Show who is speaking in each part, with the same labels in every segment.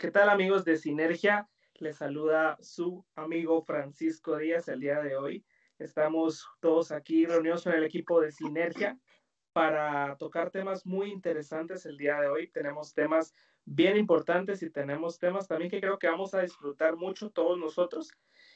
Speaker 1: ¿Qué tal amigos de Sinergia? Les saluda su amigo Francisco Díaz el día de hoy. Estamos todos aquí reunidos con el equipo de Sinergia para tocar temas muy interesantes el día de hoy. Tenemos temas bien importantes y tenemos temas también que creo que vamos a disfrutar mucho todos nosotros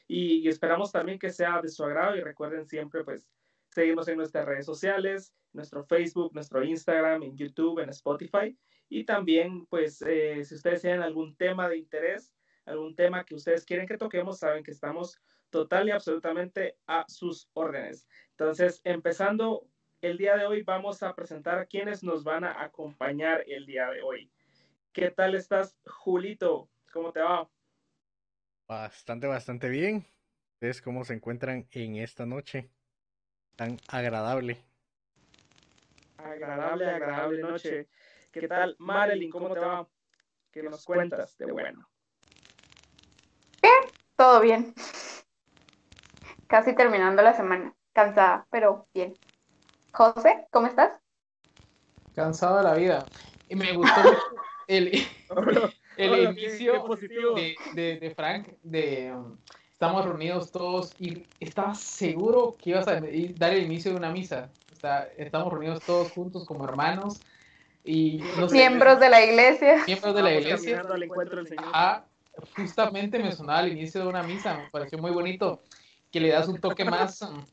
Speaker 1: y, esperamos también que sea de su agrado y recuerden siempre pues seguirnos en nuestras redes sociales, nuestro Facebook, nuestro Instagram, en YouTube, en Spotify y también, pues, eh, si ustedes tienen algún tema de interés, algún tema que ustedes quieren que toquemos, saben que estamos total y absolutamente a sus órdenes. Entonces, empezando el día de hoy, vamos a presentar a quienes nos van a acompañar el día de hoy. ¿Qué tal estás, Julito? ¿Cómo te va?
Speaker 2: Bastante, bastante bien. ¿Ustedes cómo se encuentran en esta noche tan agradable?
Speaker 1: Agradable, agradable noche. ¿Qué tal, Marilyn? ¿Cómo te va? ¿Qué nos cuentas de bueno?
Speaker 3: Todo bien. Casi terminando la semana. Cansada, pero bien. José, ¿cómo estás?
Speaker 4: Cansado de la vida. Y me gustó mucho el, el
Speaker 1: hola, qué- qué
Speaker 4: inicio
Speaker 1: positivo.
Speaker 4: de, de, de Frank, de um, estamos reunidos todos y estaba seguro que ibas a dar el inicio de una misa. O sea, estamos reunidos todos juntos como hermanos y no sé,
Speaker 3: Miembros de la iglesia.
Speaker 4: miembros de la
Speaker 1: Vamos
Speaker 4: iglesia.
Speaker 1: caminando al encuentro del Señor.
Speaker 4: Ajá, justamente me sonaba al inicio de una misa, me pareció muy bonito que le das un toque más, um,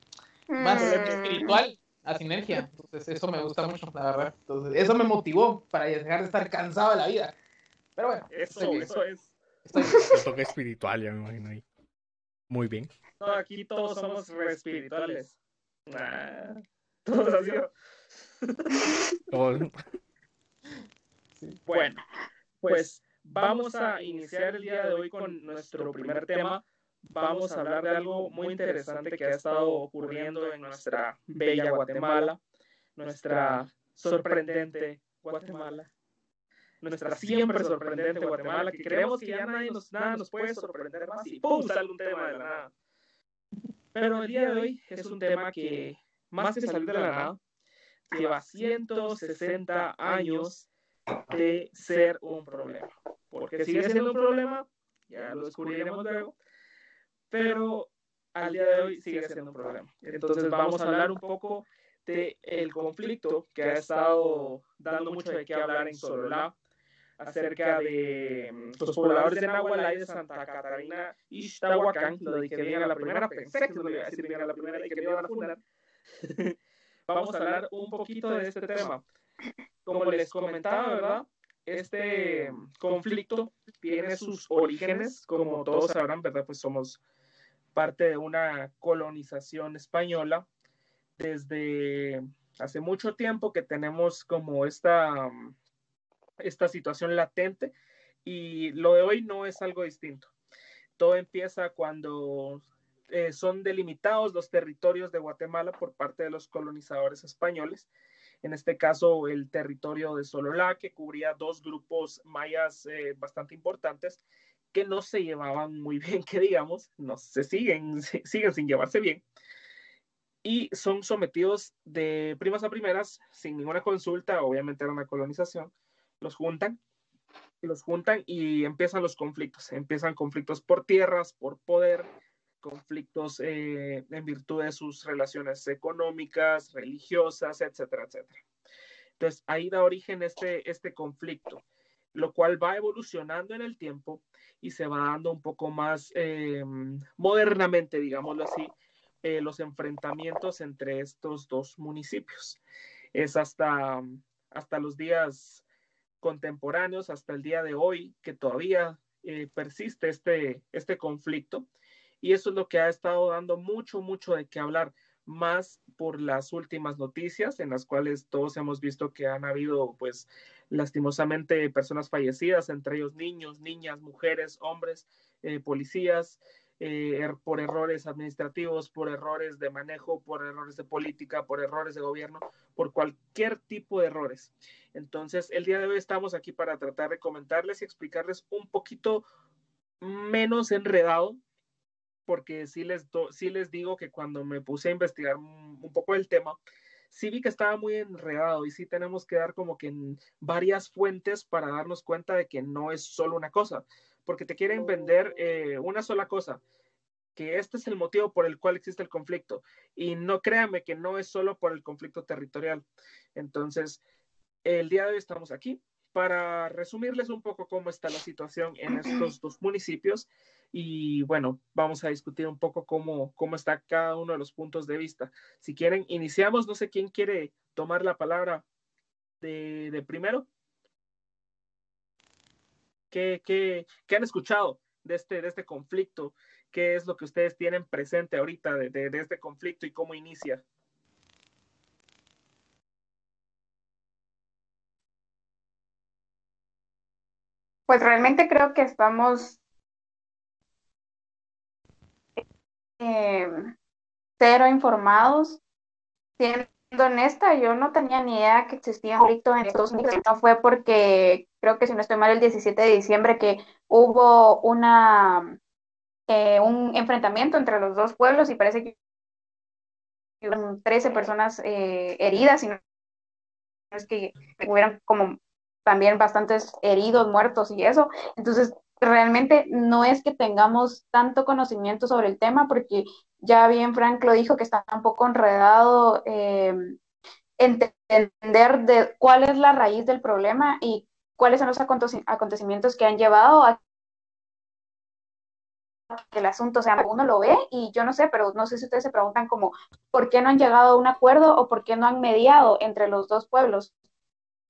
Speaker 4: más
Speaker 3: Mm,
Speaker 4: espiritual a Sinergia. Entonces, eso me gusta mucho, la verdad. Entonces, eso me motivó para dejar de estar cansado de la vida. Pero bueno,
Speaker 1: Eso,
Speaker 4: estoy
Speaker 1: eso es.
Speaker 4: estoy.
Speaker 2: El toque espiritual, ya me imagino ahí. Muy bien.
Speaker 1: No, aquí todos somos re espirituales. Nah, todos así. Bueno, pues vamos a iniciar el día de hoy con nuestro primer tema. Vamos a hablar de algo muy interesante que ha estado ocurriendo en nuestra bella Guatemala, nuestra sorprendente Guatemala, nuestra siempre sorprendente Guatemala, que creemos que ya nadie nos, nada nos puede sorprender más y ¡pum! sale un tema de la nada. Pero el día de hoy es un tema que, más que salir de la nada, lleva 160 años de ser un problema. Porque sigue siendo un problema, ya lo descubriremos luego, pero al día de hoy sigue siendo un problema. Entonces vamos a hablar un poco del el conflicto que ha estado dando mucho de qué hablar en Sololá, acerca de mm, los pobladores de Nahualá y de Santa Catarina y Ixtahuacán, lo dije bien a la primera, pensé que lo iba a decir bien a la primera y que me iban a fundar. Vamos a hablar un poquito de este tema. Como les comentaba, ¿verdad? Este conflicto tiene sus orígenes, como todos sabrán, ¿verdad? Pues somos parte de una colonización española desde hace mucho tiempo que tenemos como esta, esta situación latente y lo de hoy no es algo distinto. Todo empieza cuando eh, son delimitados los territorios de Guatemala por parte de los colonizadores españoles. En este caso, el territorio de Sololá, que cubría dos grupos mayas eh, bastante importantes que no se llevaban muy bien, que digamos, no se siguen, siguen sin llevarse bien. Y son sometidos de primas a primeras, sin ninguna consulta, obviamente era una colonización, los juntan, los juntan y empiezan los conflictos. Empiezan conflictos por tierras, por poder, conflictos eh, en virtud de sus relaciones económicas, religiosas, etcétera, etcétera. Entonces, ahí da origen este, este conflicto, lo cual va evolucionando en el tiempo y se va dando un poco más eh, modernamente, digámoslo así, eh, los enfrentamientos entre estos dos municipios. Es hasta, hasta los días contemporáneos, hasta el día de hoy, que todavía persiste este, este conflicto. Y eso es lo que ha estado dando mucho, mucho de qué hablar, más por las últimas noticias en las cuales todos hemos visto que han habido, pues, lastimosamente personas fallecidas, entre ellos niños, niñas, mujeres, hombres, eh, policías, eh, er, por errores administrativos, por errores de manejo, por errores de política, por errores de gobierno, por cualquier tipo de errores. Entonces, el día de hoy estamos aquí para tratar de comentarles y explicarles un poquito menos enredado, porque sí les, sí les digo que cuando me puse a investigar un poco el tema, sí vi que estaba muy enredado y sí tenemos que dar como que en varias fuentes para darnos cuenta de que no es solo una cosa, porque te quieren vender eh, una sola cosa, que este es el motivo por el cual existe el conflicto. Y no créanme que no es solo por el conflicto territorial. Entonces, el día de hoy estamos aquí para resumirles un poco cómo está la situación en estos dos municipios y bueno, vamos a discutir un poco cómo, cómo está cada uno de los puntos de vista. Si quieren, iniciamos, no sé quién quiere tomar la palabra de, de primero. ¿Qué, qué, qué han escuchado de este, de este conflicto? ¿Qué es lo que ustedes tienen presente ahorita de, de, de este conflicto y cómo inicia?
Speaker 3: Pues realmente creo que estamos eh, cero informados. Siendo honesta, yo no tenía ni idea que existía conflicto en Estados Unidos. No fue porque, creo que si no estoy mal, el 17 de diciembre que hubo una eh, un enfrentamiento entre los dos pueblos y parece que hubo 13 personas eh, heridas y no es que hubieran como también bastantes heridos, muertos y eso. Entonces, realmente no es que tengamos tanto conocimiento sobre el tema, porque ya bien Frank lo dijo que está un poco enredado eh, entender de cuál es la raíz del problema y cuáles son los acontecimientos que han llevado a que el asunto, sea, uno lo ve y yo no sé, pero no sé si ustedes se preguntan como, ¿por qué no han llegado a un acuerdo o por qué no han mediado entre los dos pueblos?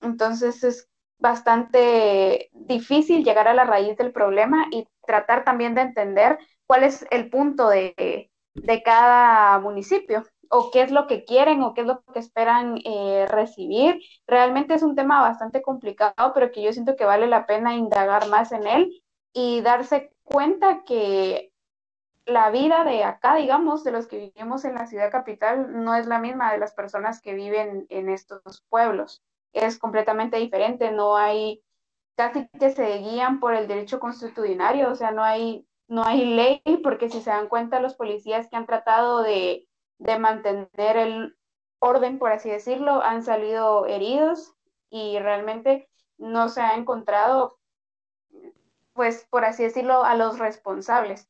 Speaker 3: Entonces es bastante difícil llegar a la raíz del problema y tratar también de entender cuál es el punto de, de cada municipio o qué es lo que quieren o qué es lo que esperan eh, recibir. Realmente es un tema bastante complicado, pero que yo siento que vale la pena indagar más en él y darse cuenta que la vida de acá, digamos, de los que vivimos en la ciudad capital, no es la misma de las personas que viven en estos pueblos es completamente diferente, no hay, casi que se guían por el derecho constitucionario, o sea, no hay, no hay ley, porque si se dan cuenta los policías que han tratado de, de mantener el orden, por así decirlo, han salido heridos y realmente no se ha encontrado, pues, por así decirlo, a los responsables.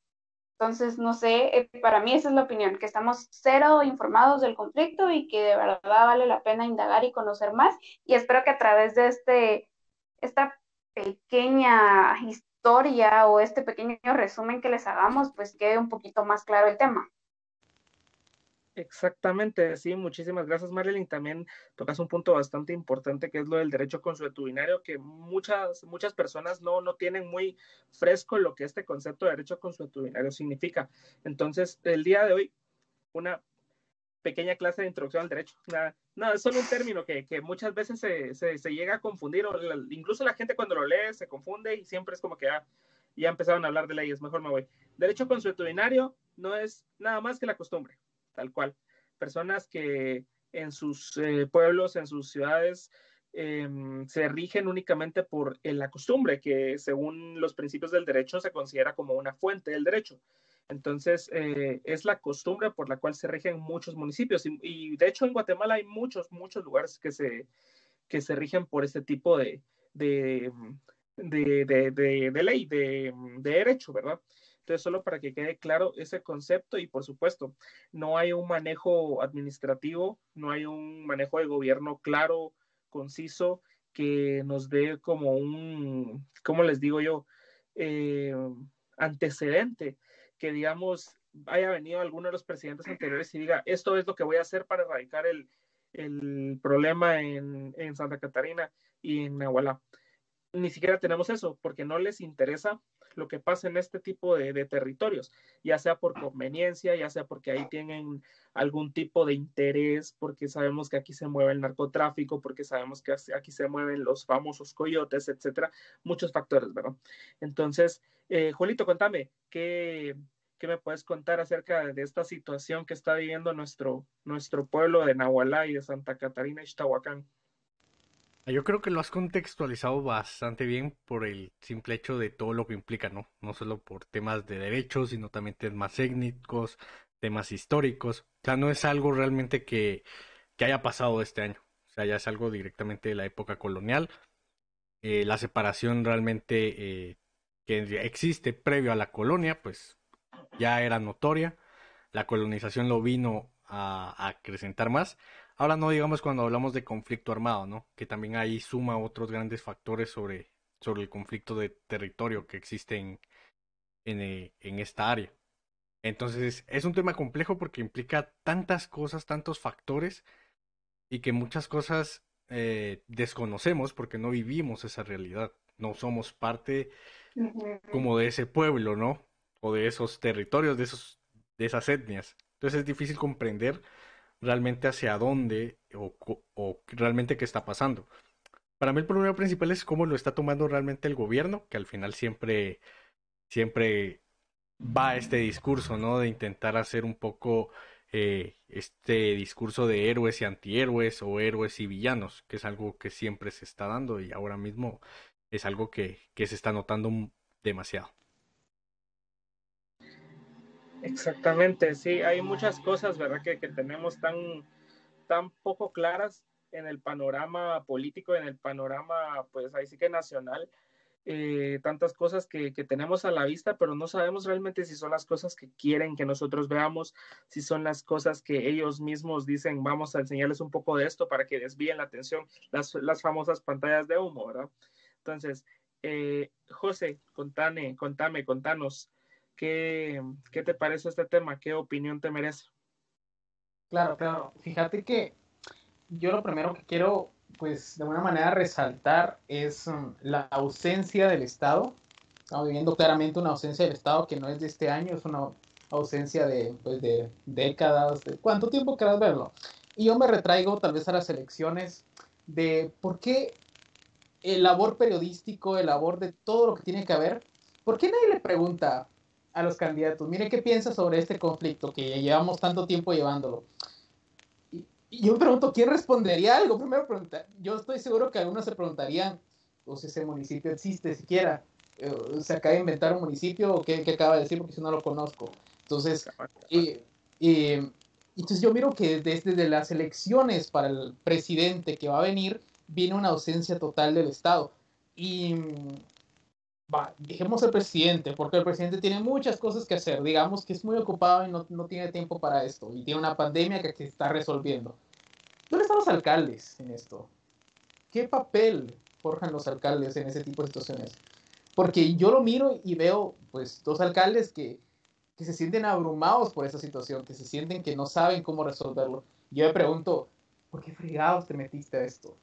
Speaker 3: Entonces, no sé, eh, para mí esa es la opinión, que estamos cero informados del conflicto y que de verdad vale la pena indagar y conocer más. Y espero que a través de este, esta pequeña historia o este pequeño resumen que les hagamos, pues quede un poquito más claro el tema.
Speaker 1: Exactamente, sí, muchísimas gracias Marilyn. También tocas un punto bastante importante que es lo del derecho consuetudinario, que muchas, muchas personas no, no tienen muy fresco lo que este concepto de derecho consuetudinario significa. Entonces, el día de hoy, una pequeña clase de introducción al derecho. No, es solo un término que, que muchas veces se, se, llega a confundir, o incluso la gente cuando lo lee se confunde y siempre es como que ah, ya empezaron a hablar de leyes, mejor me voy. Derecho consuetudinario no es nada más que la costumbre tal cual. Personas que en sus eh, pueblos, en sus ciudades, eh, se rigen únicamente por la costumbre, que según los principios del derecho se considera como una fuente del derecho. Entonces, eh, es la costumbre por la cual se rigen muchos municipios. Y, de hecho, en Guatemala hay muchos, muchos lugares que se, que se rigen por este tipo de, de, de, de ley, de, derecho, ¿verdad? Entonces, solo para que quede claro ese concepto y por supuesto, no hay un manejo administrativo, no hay un manejo de gobierno claro, conciso, que nos dé como un, ¿cómo les digo yo? Eh, antecedente, que digamos haya venido alguno de los presidentes anteriores y diga, esto es lo que voy a hacer para erradicar el, el problema en, en Santa Catarina y en Nahualá. Ni siquiera tenemos eso, porque no les interesa lo que pasa en este tipo de, territorios, ya sea por conveniencia, ya sea porque ahí tienen algún tipo de interés, porque sabemos que aquí se mueve el narcotráfico, porque sabemos que aquí se mueven los famosos coyotes, etcétera, muchos factores, ¿verdad? Entonces, eh, Julito, contame, ¿qué, ¿qué me puedes contar acerca de esta situación que está viviendo nuestro, nuestro pueblo de Nahualá y de Santa Catarina Ixtahuacán?
Speaker 2: Yo creo que lo has contextualizado bastante bien por el simple hecho de todo lo que implica, ¿no? No solo por temas de derechos, sino también temas étnicos, temas históricos. O sea, no es algo realmente que, que haya pasado este año. O sea, ya es algo directamente de la época colonial. Eh, la separación realmente eh, que existe previo a la colonia, pues ya era notoria. La colonización lo vino a, a acrecentar más. Ahora no digamos cuando hablamos de conflicto armado, ¿no? Que también ahí suma otros grandes factores sobre, sobre el conflicto de territorio que existe en, en, eh, en esta área. Entonces es un tema complejo porque implica tantas cosas, tantos factores y que muchas cosas eh, desconocemos porque no vivimos esa realidad, no somos parte como de ese pueblo, ¿no? O de esos territorios, de, esos, de esas etnias. Entonces es difícil comprender realmente hacia dónde o, o, realmente qué está pasando. Para mí el problema principal es cómo lo está tomando realmente el gobierno, que al final siempre, siempre va este discurso, ¿no? De intentar hacer un poco eh, este discurso de héroes y antihéroes o héroes y villanos, que es algo que siempre se está dando y ahora mismo es algo que, que se está notando demasiado.
Speaker 1: Exactamente, sí, hay muchas cosas, ¿verdad? Que, que, tenemos tan, tan poco claras en el panorama político, en el panorama, pues ahí sí que nacional, eh, tantas cosas que, que, tenemos a la vista, pero no sabemos realmente si son las cosas que quieren que nosotros veamos, si son las cosas que ellos mismos dicen, vamos a enseñarles un poco de esto para que desvíen la atención, las, las famosas pantallas de humo, ¿verdad? Entonces, eh, José, contame, contame, contanos. ¿Qué, ¿Qué te parece este tema? ¿Qué opinión te merece?
Speaker 4: Claro, claro. Fíjate que yo lo primero que quiero, pues, de alguna manera resaltar es um, la ausencia del Estado. Estamos viviendo claramente una ausencia del Estado que no es de este año, es una ausencia de, pues, de décadas, de cuánto tiempo quieras verlo. Y yo me retraigo tal vez a las elecciones de por qué el labor periodístico, el labor de todo lo que tiene que haber, ¿por qué nadie le pregunta a los candidatos, mire qué piensa sobre este conflicto que llevamos tanto tiempo llevándolo. Y, y yo me pregunto, ¿quién respondería algo? Primero preguntar, yo estoy seguro que algunos se preguntarían, o si ese municipio existe siquiera, eh, se acaba de inventar un municipio o qué, qué, acaba de decir porque si no lo conozco. Entonces, y, y, entonces yo miro que desde, desde las elecciones para el presidente que va a venir, viene una ausencia total del Estado. Y va, dejemos al presidente, porque el presidente tiene muchas cosas que hacer. Digamos que es muy ocupado y no, no tiene tiempo para esto. Y tiene una pandemia que se está resolviendo. ¿Dónde están los alcaldes en esto? ¿Qué papel forjan los alcaldes en ese tipo de situaciones? Porque yo lo miro y veo, pues, dos alcaldes que, que se sienten abrumados por esa situación, que se sienten que no saben cómo resolverlo. Yo me pregunto, ¿por qué fregados te metiste a esto?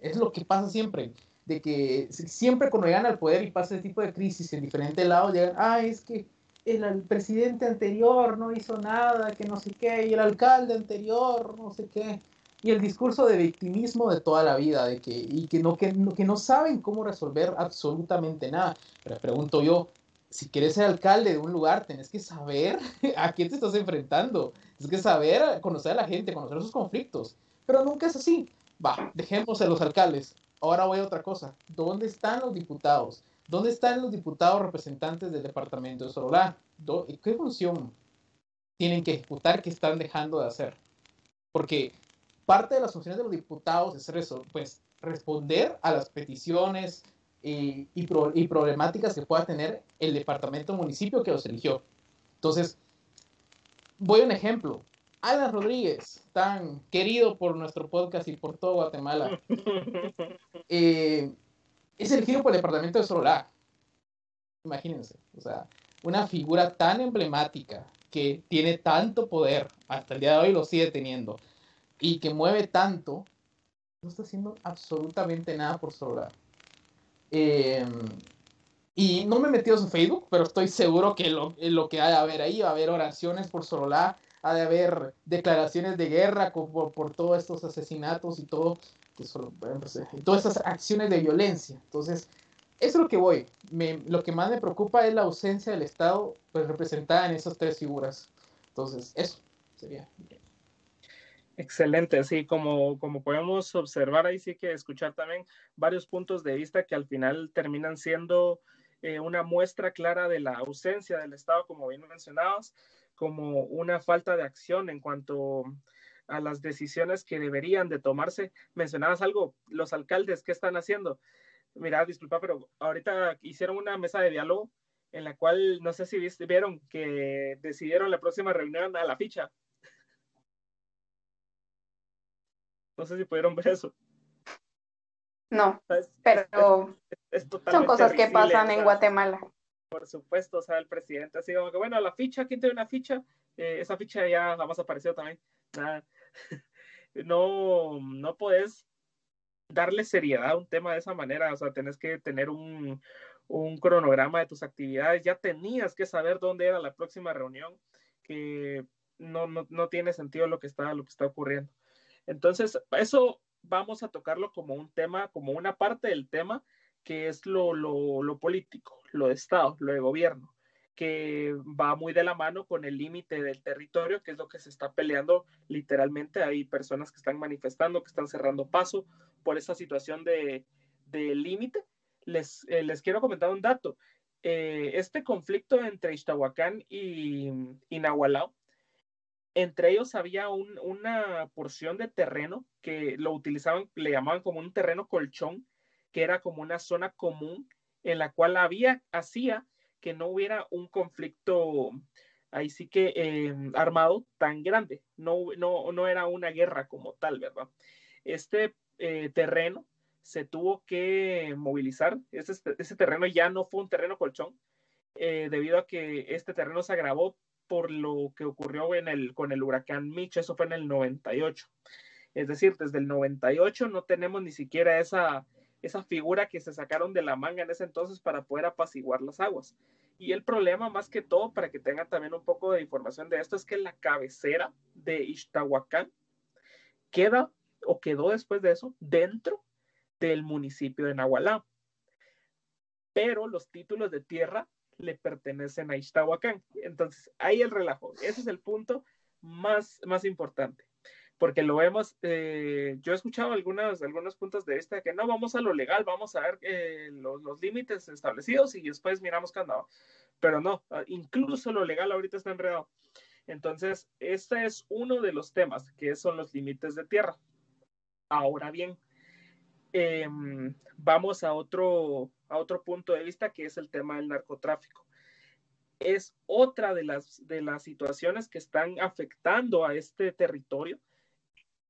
Speaker 4: Es lo que pasa siempre de que siempre cuando llegan al poder y pasa ese tipo de crisis en diferentes lados, llegan, ah, es que el, el, presidente anterior no hizo nada, que no sé qué, y el alcalde anterior, no sé qué, y el discurso de victimismo de toda la vida, de que, y que no, que, no, que no saben cómo resolver absolutamente nada. Pero pregunto yo, si quieres ser alcalde de un lugar, tenés que saber a quién te estás enfrentando, tienes que saber conocer a la gente, conocer sus conflictos, pero nunca es así. Va, dejemos a los alcaldes, Ahora voy a otra cosa. ¿Dónde están los diputados? ¿Dónde están los diputados representantes del departamento de Sorolá? ¿Qué función tienen que ejecutar que están dejando de hacer? Porque parte de las funciones de los diputados es pues responder a las peticiones y, y, y problemáticas que pueda tener el departamento municipio que los eligió. Entonces, voy a un ejemplo. Alan Rodríguez, tan querido por nuestro podcast y por todo Guatemala, eh, es elegido por el departamento de Sololá. Imagínense, o sea, una figura tan emblemática que tiene tanto poder, hasta el día de hoy lo sigue teniendo, y que mueve tanto, no está haciendo absolutamente nada por Sorolar. Eh, y no me he metido en Facebook, pero estoy seguro que lo, lo que hay a haber ahí va a haber oraciones por Sorolar, ha de haber declaraciones de guerra por, todos estos asesinatos y todo, pues, eh, todas estas acciones de violencia. Entonces, eso es lo que voy. Lo que más me preocupa es la ausencia del Estado pues, representada en esas tres figuras. Entonces, eso sería.
Speaker 1: Excelente, sí, como, como podemos observar ahí sí que escuchar también varios puntos de vista que al final terminan siendo eh, una muestra clara de la ausencia del Estado, como bien mencionabas, como una falta de acción en cuanto a las decisiones que deberían de tomarse. Mencionabas algo, los alcaldes, ¿qué están haciendo? Mira, disculpa, pero ahorita hicieron una mesa de diálogo en la cual, no sé si viste, vieron que decidieron la próxima reunión a la ficha. No sé si pudieron ver eso.
Speaker 3: No,
Speaker 1: Es-
Speaker 3: pero
Speaker 1: es
Speaker 3: son cosas que pasan en Guatemala.
Speaker 1: Por supuesto, o sea, el presidente así como que, bueno, la ficha, ¿quién tiene una ficha? Eh, esa ficha ya jamás apareció también. No, no puedes darle seriedad a un tema de esa manera, o sea, tenés que tener un, un cronograma de tus actividades, ya tenías que saber dónde era la próxima reunión, que no, no, no tiene sentido lo que está, lo que está ocurriendo. Entonces, eso vamos a tocarlo como un tema, como una parte del tema, que es lo, lo, lo político, lo de Estado, lo de gobierno, que va muy de la mano con el límite del territorio, que es lo que se está peleando literalmente. Hay personas que están manifestando, que están cerrando paso por esa situación de, de límite. Les, eh, les quiero comentar un dato. Eh, este conflicto entre Ixtahuacán y, y Nahualao, entre ellos había un, una porción de terreno que lo utilizaban, le llamaban como un terreno colchón, que era como una zona común en la cual había, hacía que no hubiera un conflicto ahí sí que eh, armado tan grande, no, no, no era una guerra como tal, ¿verdad? Este eh, terreno se tuvo que movilizar, ese, ese, terreno ya no fue un terreno colchón, eh, debido a que este terreno se agravó por lo que ocurrió en el, con el huracán Mitch, eso fue en el 98. Es decir, desde el 98 no tenemos ni siquiera esa, esa figura que se sacaron de la manga en ese entonces para poder apaciguar las aguas. Y el problema, más que todo, para que tengan también un poco de información de esto, es que la cabecera de Ixtahuacán queda o quedó después de eso dentro del municipio de Nahualá. Pero los títulos de tierra le pertenecen a Ixtahuacán. Entonces, ahí el relajo. Ese es el punto más, más importante. Porque lo vemos, eh, yo he escuchado algunos, algunos puntos de vista de que no vamos a lo legal, vamos a ver eh, los, los, límites establecidos y después miramos qué andaba. Pero no, incluso lo legal ahorita está enredado. Entonces, este es uno de los temas, que son los límites de tierra. Ahora bien, eh, vamos a otro, a otro punto de vista que es el tema del narcotráfico. Es otra de las, de las situaciones que están afectando a este territorio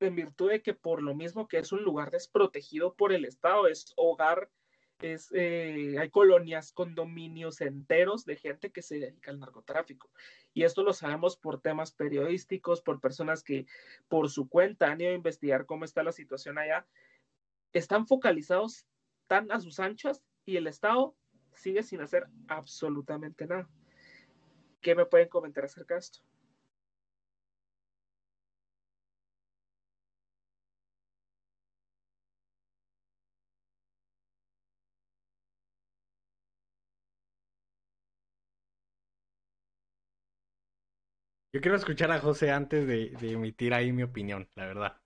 Speaker 1: en virtud de que por lo mismo que es un lugar desprotegido por el Estado, es hogar, es, eh, hay colonias, condominios enteros de gente que se dedica al narcotráfico. Y esto lo sabemos por temas periodísticos, por personas que por su cuenta han ido a investigar cómo está la situación allá. Están focalizados tan a sus anchas y el Estado sigue sin hacer absolutamente nada. ¿Qué me pueden comentar acerca de esto?
Speaker 2: Yo quiero escuchar a José antes de, de, emitir ahí mi opinión, la verdad.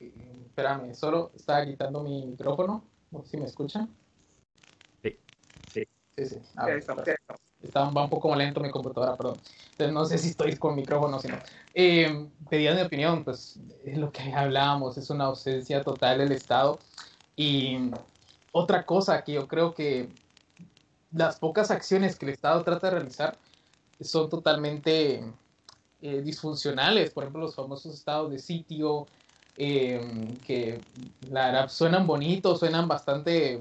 Speaker 4: Espérame, solo estaba quitando mi micrófono. No sé si me escuchan.
Speaker 2: Sí.
Speaker 4: Sí, sí. sí.
Speaker 1: A ver,
Speaker 4: está, va un poco lento mi computadora, perdón. Entonces no sé si estoy con micrófono o si no. Eh, pedían mi opinión, pues es lo que hablábamos, es una ausencia total del Estado. Y otra cosa que yo creo que las pocas acciones que el Estado trata de realizar son totalmente eh, disfuncionales. Por ejemplo, los famosos estados de sitio, eh, que la verdad suenan bonitos, suenan bastante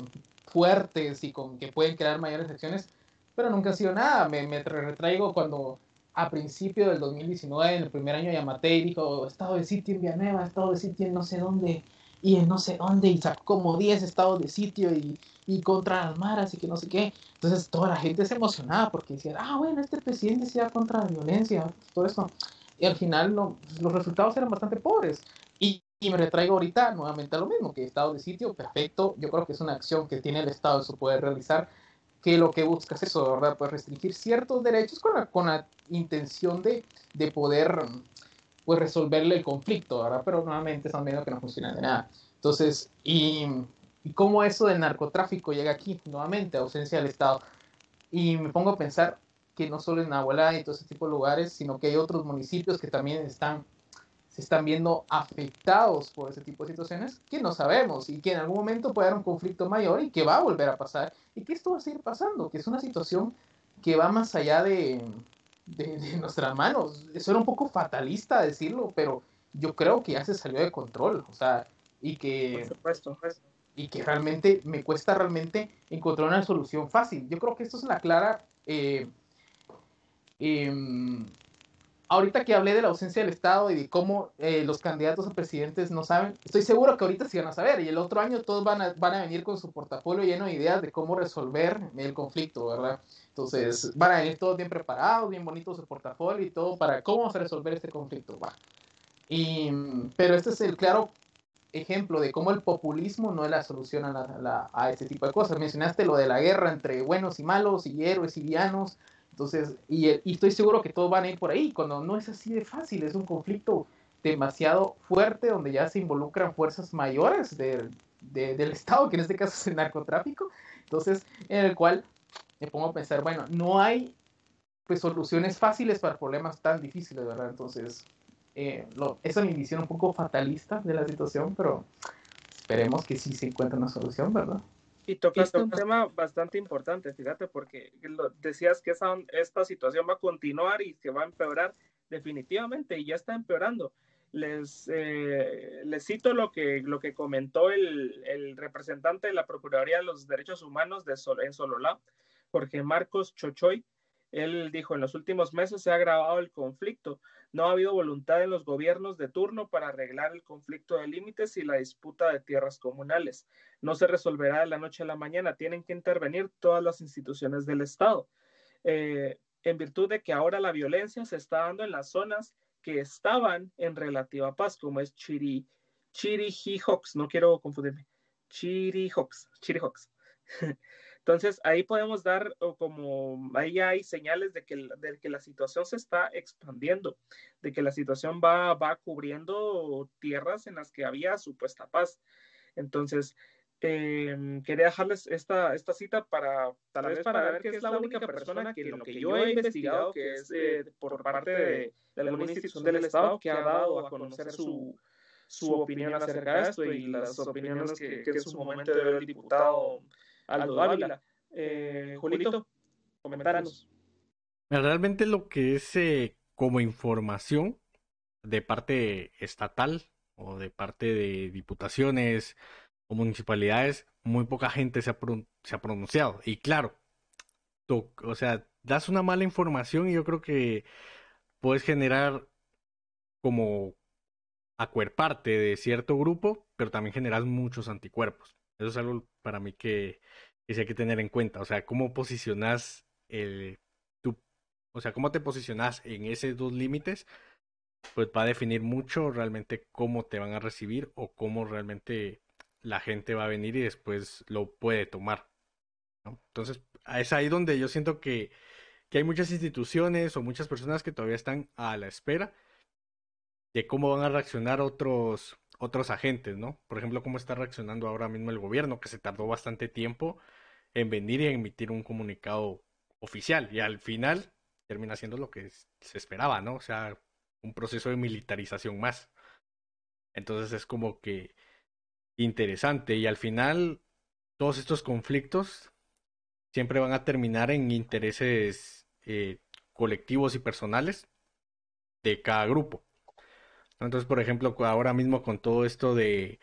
Speaker 4: fuertes y con que pueden crear mayores acciones, pero nunca ha sido nada. Me, me retraigo cuando a principio del 2019, en el primer año Yamatei, dijo estado de sitio en Villanueva, estado de sitio en no sé dónde, y en no sé dónde, y sacó como 10 estados de sitio y, y contra las maras y que no sé qué. Entonces toda la gente se emocionaba porque decía, ah, bueno, este presidente se va contra la violencia, todo eso. Y al final no, los resultados eran bastante pobres. Y, y me retraigo ahorita nuevamente a lo mismo, que estado de sitio, perfecto, yo creo que es una acción que tiene el Estado su poder realizar, que lo que busca es eso, ¿verdad? Pues restringir ciertos derechos con la, con la intención de, de poder pues resolverle el conflicto, ¿verdad? Pero nuevamente están viendo que no funciona de nada. Entonces, y, y cómo eso del narcotráfico llega aquí, nuevamente, ausencia del Estado. Y me pongo a pensar que no solo en Nahualá y todo ese tipo de lugares, sino que hay otros municipios que también están, se están viendo afectados por ese tipo de situaciones que no sabemos y que en algún momento puede haber un conflicto mayor y que va a volver a pasar y que esto va a seguir pasando, que es una situación que va más allá de, de, de nuestras manos. Eso era un poco fatalista decirlo, pero yo creo que ya se salió de control, o sea, y que,
Speaker 1: Por supuesto.
Speaker 4: y que realmente me cuesta realmente encontrar una solución fácil. Yo creo que esto es la clara... eh, em, ahorita que hablé de la ausencia del Estado y de cómo eh, los candidatos a presidentes no saben, estoy seguro que ahorita sí van a saber y el otro año todos van a, van a venir con su portafolio lleno de ideas de cómo resolver el conflicto, ¿verdad? Entonces van a venir todos bien preparados, bien bonitos su portafolio y todo para cómo vamos a resolver este conflicto. Va. Y, pero este es el claro ejemplo de cómo el populismo no es la solución a, la- la- a este tipo de cosas. Mencionaste lo de la guerra entre buenos y malos y héroes y villanos. Entonces, y, y estoy seguro que todos van a ir por ahí, cuando no es así de fácil, es un conflicto demasiado fuerte donde ya se involucran fuerzas mayores del- de- del Estado, que en este caso es el narcotráfico. Entonces, en el cual me pongo a pensar, bueno, no hay pues soluciones fáciles para problemas tan difíciles, ¿verdad? Entonces, eh, lo, esa es mi visión un poco fatalista de la situación, pero esperemos que sí se encuentre una solución, ¿verdad?
Speaker 1: Y tocaste un tema bastante importante, fíjate, porque lo- decías que esa, esta situación va a continuar y que va a empeorar definitivamente, y ya está empeorando. Les, eh, les cito lo que, lo que comentó el, el representante de la Procuraduría de los Derechos Humanos de Sol, en Sololá, Jorge Marcos Chochoy. Él dijo, en los últimos meses se ha agravado el conflicto. No ha habido voluntad en los gobiernos de turno para arreglar el conflicto de límites y la disputa de tierras comunales no se resolverá de la noche a la mañana. Tienen que intervenir todas las instituciones del Estado. Eh, en virtud de que ahora la violencia se está dando en las zonas que estaban en relativa paz, como es Chiri, Chirijijox, no quiero confundirme, Chirijox, Chirijox. Entonces, ahí podemos dar o como, ahí hay señales de que, de que la situación se está expandiendo, de que la situación va, va cubriendo tierras en las que había supuesta paz. Entonces, eh, quería dejarles esta, esta cita para tal vez para ver que es la única persona que lo que yo he investigado, que es eh, por parte de, de alguna institución del Estado, que ha dado a conocer su, su opinión acerca de esto y las opiniones que, que en su momento dio el diputado Aldo Dávila. Eh, Julito, coméntanos.
Speaker 2: Realmente lo que es eh, como información de parte estatal o de parte de diputaciones o municipalidades, muy poca gente se ha, pron- se ha pronunciado. Y claro, o sea, das una mala información y yo creo que puedes generar como acuerparte de cierto grupo, pero también generas muchos anticuerpos. Eso es algo para mí que, que hay que tener en cuenta. O sea, cómo posicionas el, tu, o sea, cómo te posicionas en esos dos límites, pues va a definir mucho realmente cómo te van a recibir o cómo realmente la gente va a venir y después lo puede tomar. Entonces, es ahí donde yo siento que, que hay muchas instituciones o muchas personas que todavía están a la espera de cómo van a reaccionar otros, otros agentes, ¿no? Por ejemplo, cómo está reaccionando ahora mismo el gobierno, que se tardó bastante tiempo en venir y emitir un comunicado oficial y al final termina siendo lo que se esperaba, ¿no? O sea, un proceso de militarización más. Entonces es como que interesante y al final todos estos conflictos siempre van a terminar en intereses eh, colectivos y personales de cada grupo. Entonces, por ejemplo, ahora mismo con todo esto de,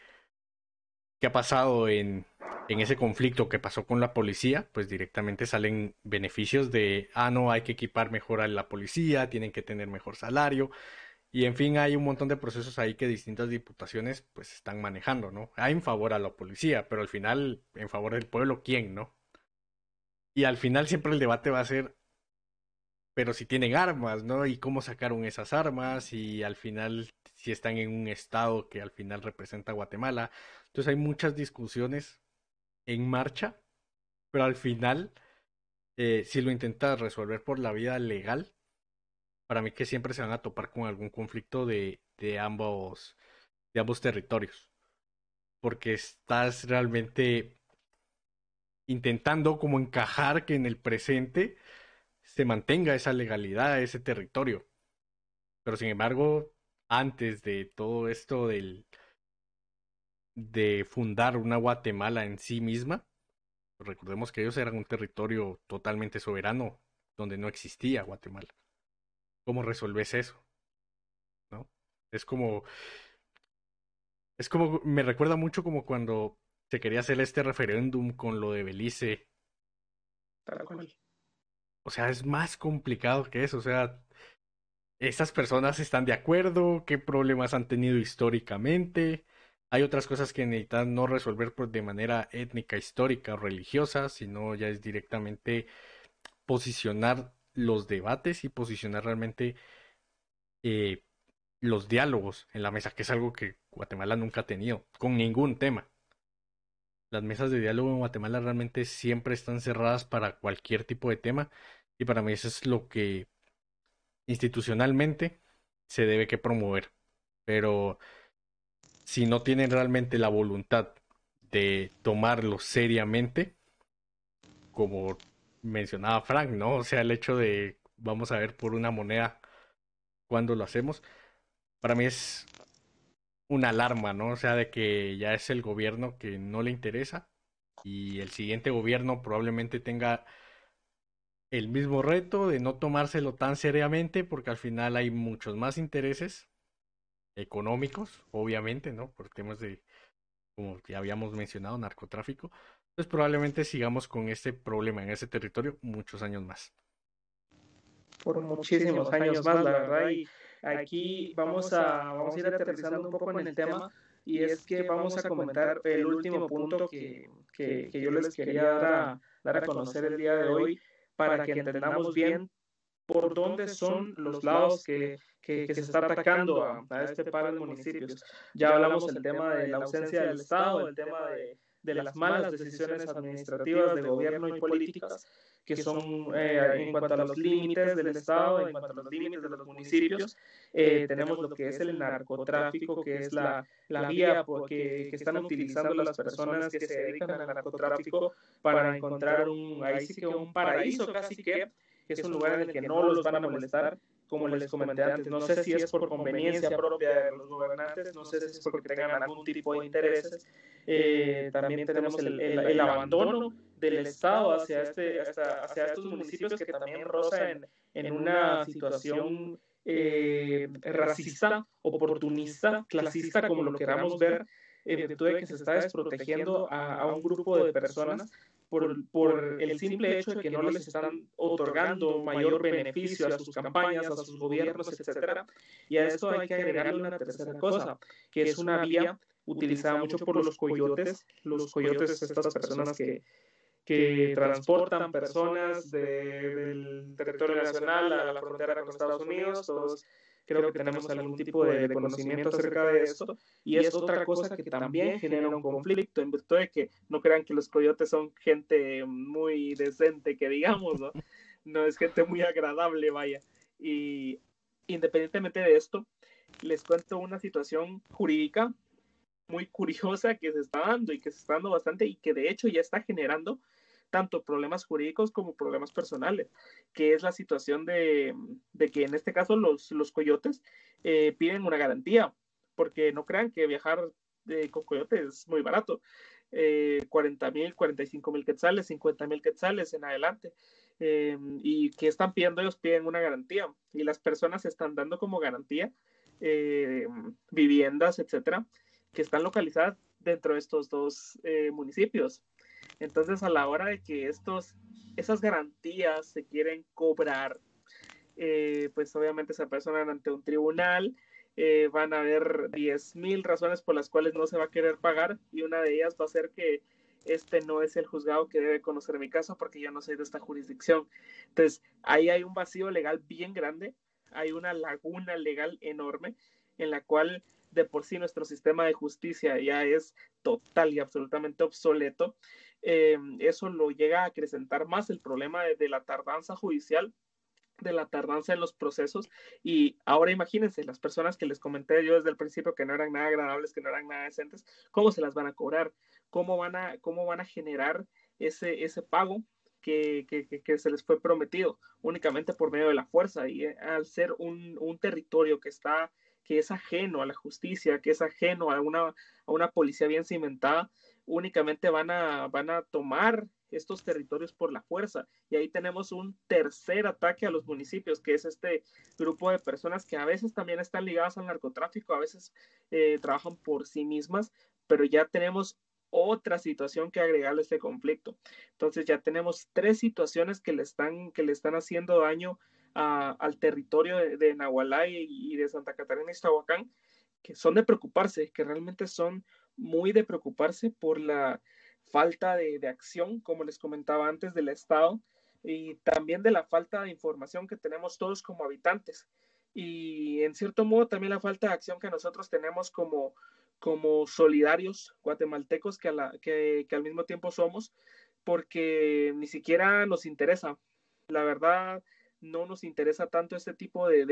Speaker 2: qué ha pasado en, en ese conflicto que pasó con la policía, pues directamente salen beneficios de, ah, no, hay que equipar mejor a la policía, tienen que tener mejor salario. Y en fin, hay un montón de procesos ahí que distintas diputaciones pues están manejando, ¿no? Hay en favor a la policía, pero al final, en favor del pueblo, ¿quién, no? Y al final siempre el debate va a ser, pero si tienen armas, ¿no? Y cómo sacaron esas armas y al final si están en un estado que al final representa a Guatemala. Entonces hay muchas discusiones en marcha, pero al final, eh, si lo intentas resolver por la vía legal, para mí que siempre se van a topar con algún conflicto de, de ambos de ambos territorios porque estás realmente intentando como encajar que en el presente se mantenga esa legalidad, ese territorio. Pero sin embargo, antes de todo esto del de fundar una Guatemala en sí misma, recordemos que ellos eran un territorio totalmente soberano donde no existía Guatemala. ¿Cómo resolves eso? ¿No? Es como. Es como. Me recuerda mucho como cuando se quería hacer este referéndum con lo de Belice. O sea, es más complicado que eso. O sea, estas personas están de acuerdo, qué problemas han tenido históricamente. Hay otras cosas que necesitan no resolver por, de manera étnica, histórica o religiosa, sino ya es directamente posicionar los debates y posicionar realmente eh, los diálogos en la mesa, que es algo que Guatemala nunca ha tenido, con ningún tema. Las mesas de diálogo en Guatemala realmente siempre están cerradas para cualquier tipo de tema y para mí eso es lo que institucionalmente se debe que promover. Pero si no tienen realmente la voluntad de tomarlo seriamente, como mencionaba Frank, ¿no? O sea, el hecho de vamos a ver por una moneda cuando lo hacemos, para mí es una alarma, ¿no? O sea, de que ya es el gobierno que no le interesa y el siguiente gobierno probablemente tenga el mismo reto de no tomárselo tan seriamente porque al final hay muchos más intereses económicos, obviamente, ¿no? Por temas de, como ya habíamos mencionado, narcotráfico, pues probablemente sigamos con este problema en ese territorio muchos años más.
Speaker 1: Por muchísimos años más, la verdad. Y aquí vamos a, vamos a ir aterrizando un poco en el tema. Y es que vamos a comentar el último punto que, que, que yo les quería dar a, dar a conocer el día de hoy para que entendamos bien por dónde son los lados que, que, que se está atacando a, a, este par de municipios. Ya hablamos del tema de la ausencia del Estado, el tema de, de las malas decisiones administrativas de gobierno y políticas que son eh, en cuanto a los límites del Estado, en cuanto a los límites de los municipios. Eh, tenemos lo que es el narcotráfico, que es la, la vía que, que, están utilizando las personas que se dedican al narcotráfico para encontrar un, ahí sí que un paraíso casi que, que es un lugar en el que no los van a molestar como les comenté antes, no sé si es por conveniencia propia de los gobernantes, no sé si es porque tengan algún tipo de intereses. Eh, también tenemos el, el, el, abandono del Estado hacia, este, hacia, hacia estos municipios que también roza en, en una situación eh, racista, oportunista, clasista, como lo queramos ver, en virtud de que se está desprotegiendo a, a un grupo de personas por, por el simple hecho de que no les están otorgando mayor beneficio a sus campañas, a sus gobiernos, etcétera. Y a esto hay que agregarle una tercera cosa, que es una vía utilizada mucho por los coyotes. Los coyotes, estas personas que, que transportan personas de, del territorio nacional a la frontera con Estados Unidos, todos creo que tenemos algún tipo de, conocimiento acerca de esto, y es otra cosa que también genera un conflicto, en virtud de que no crean que los coyotes son gente muy decente, que digamos, ¿no? No es gente muy agradable, vaya. Y independientemente de esto, les cuento una situación jurídica muy curiosa que se está dando y que se está dando bastante y que de hecho ya está generando tanto problemas jurídicos como problemas personales, que es la situación de, que en este caso los, los coyotes eh, piden una garantía, porque no crean que viajar eh, con coyotes es muy barato. Eh, 40 mil, 45 mil quetzales, 50 mil quetzales en adelante. Eh, y que están pidiendo? Ellos piden una garantía y las personas están dando como garantía eh, viviendas, etcétera, que están localizadas dentro de estos dos municipios. Entonces, a la hora de que estos, esas garantías se quieren cobrar, eh, pues obviamente se personan ante un tribunal, eh, van a haber 10.000 razones por las cuales no se va a querer pagar y una de ellas va a ser que este no es el juzgado que debe conocer mi caso porque yo no soy de esta jurisdicción. Entonces, ahí hay un vacío legal bien grande, hay una laguna legal enorme en la cual de por sí nuestro sistema de justicia ya es total y absolutamente obsoleto. Eh, eso lo llega a acrecentar más el problema de, la tardanza judicial de la tardanza en los procesos y ahora imagínense las personas que les comenté yo desde el principio que no eran nada agradables, que no eran nada decentes, ¿cómo se las van a cobrar? ¿Cómo van a, cómo van a generar ese, ese pago que, que, que, se les fue prometido únicamente por medio de la fuerza y eh, al ser un, un territorio que está que es ajeno a la justicia, que es ajeno a una, a una policía bien cimentada, únicamente van a, van a tomar estos territorios por la fuerza. Y ahí tenemos un tercer ataque a los municipios, que es este grupo de personas que a veces también están ligadas al narcotráfico, a veces eh, trabajan por sí mismas, pero ya tenemos otra situación que agregarle a este conflicto. Entonces ya tenemos tres situaciones que le están, que le están haciendo daño al territorio de, de Nahualay y de Santa Catarina y Ixtahuacán, que son de preocuparse, que realmente son muy de preocuparse por la falta de, de, acción, como les comentaba antes, del Estado y también de la falta de información que tenemos todos como habitantes. Y en cierto modo también la falta de acción que nosotros tenemos como, como solidarios guatemaltecos que, a la, que, que al mismo tiempo somos, porque ni siquiera nos interesa. La verdad, no nos interesa tanto este tipo de,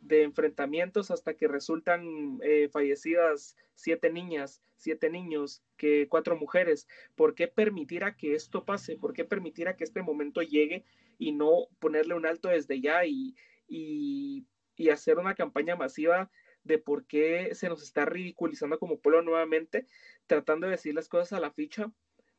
Speaker 1: de, enfrentamientos hasta que resultan eh, fallecidas siete niñas, siete niños, que cuatro mujeres. ¿Por qué permitir a que esto pase? ¿Por qué permitir a que este momento llegue y no ponerle un alto desde ya y, y, y hacer una campaña masiva de por qué se nos está ridiculizando como pueblo nuevamente, tratando de decir las cosas a la ficha?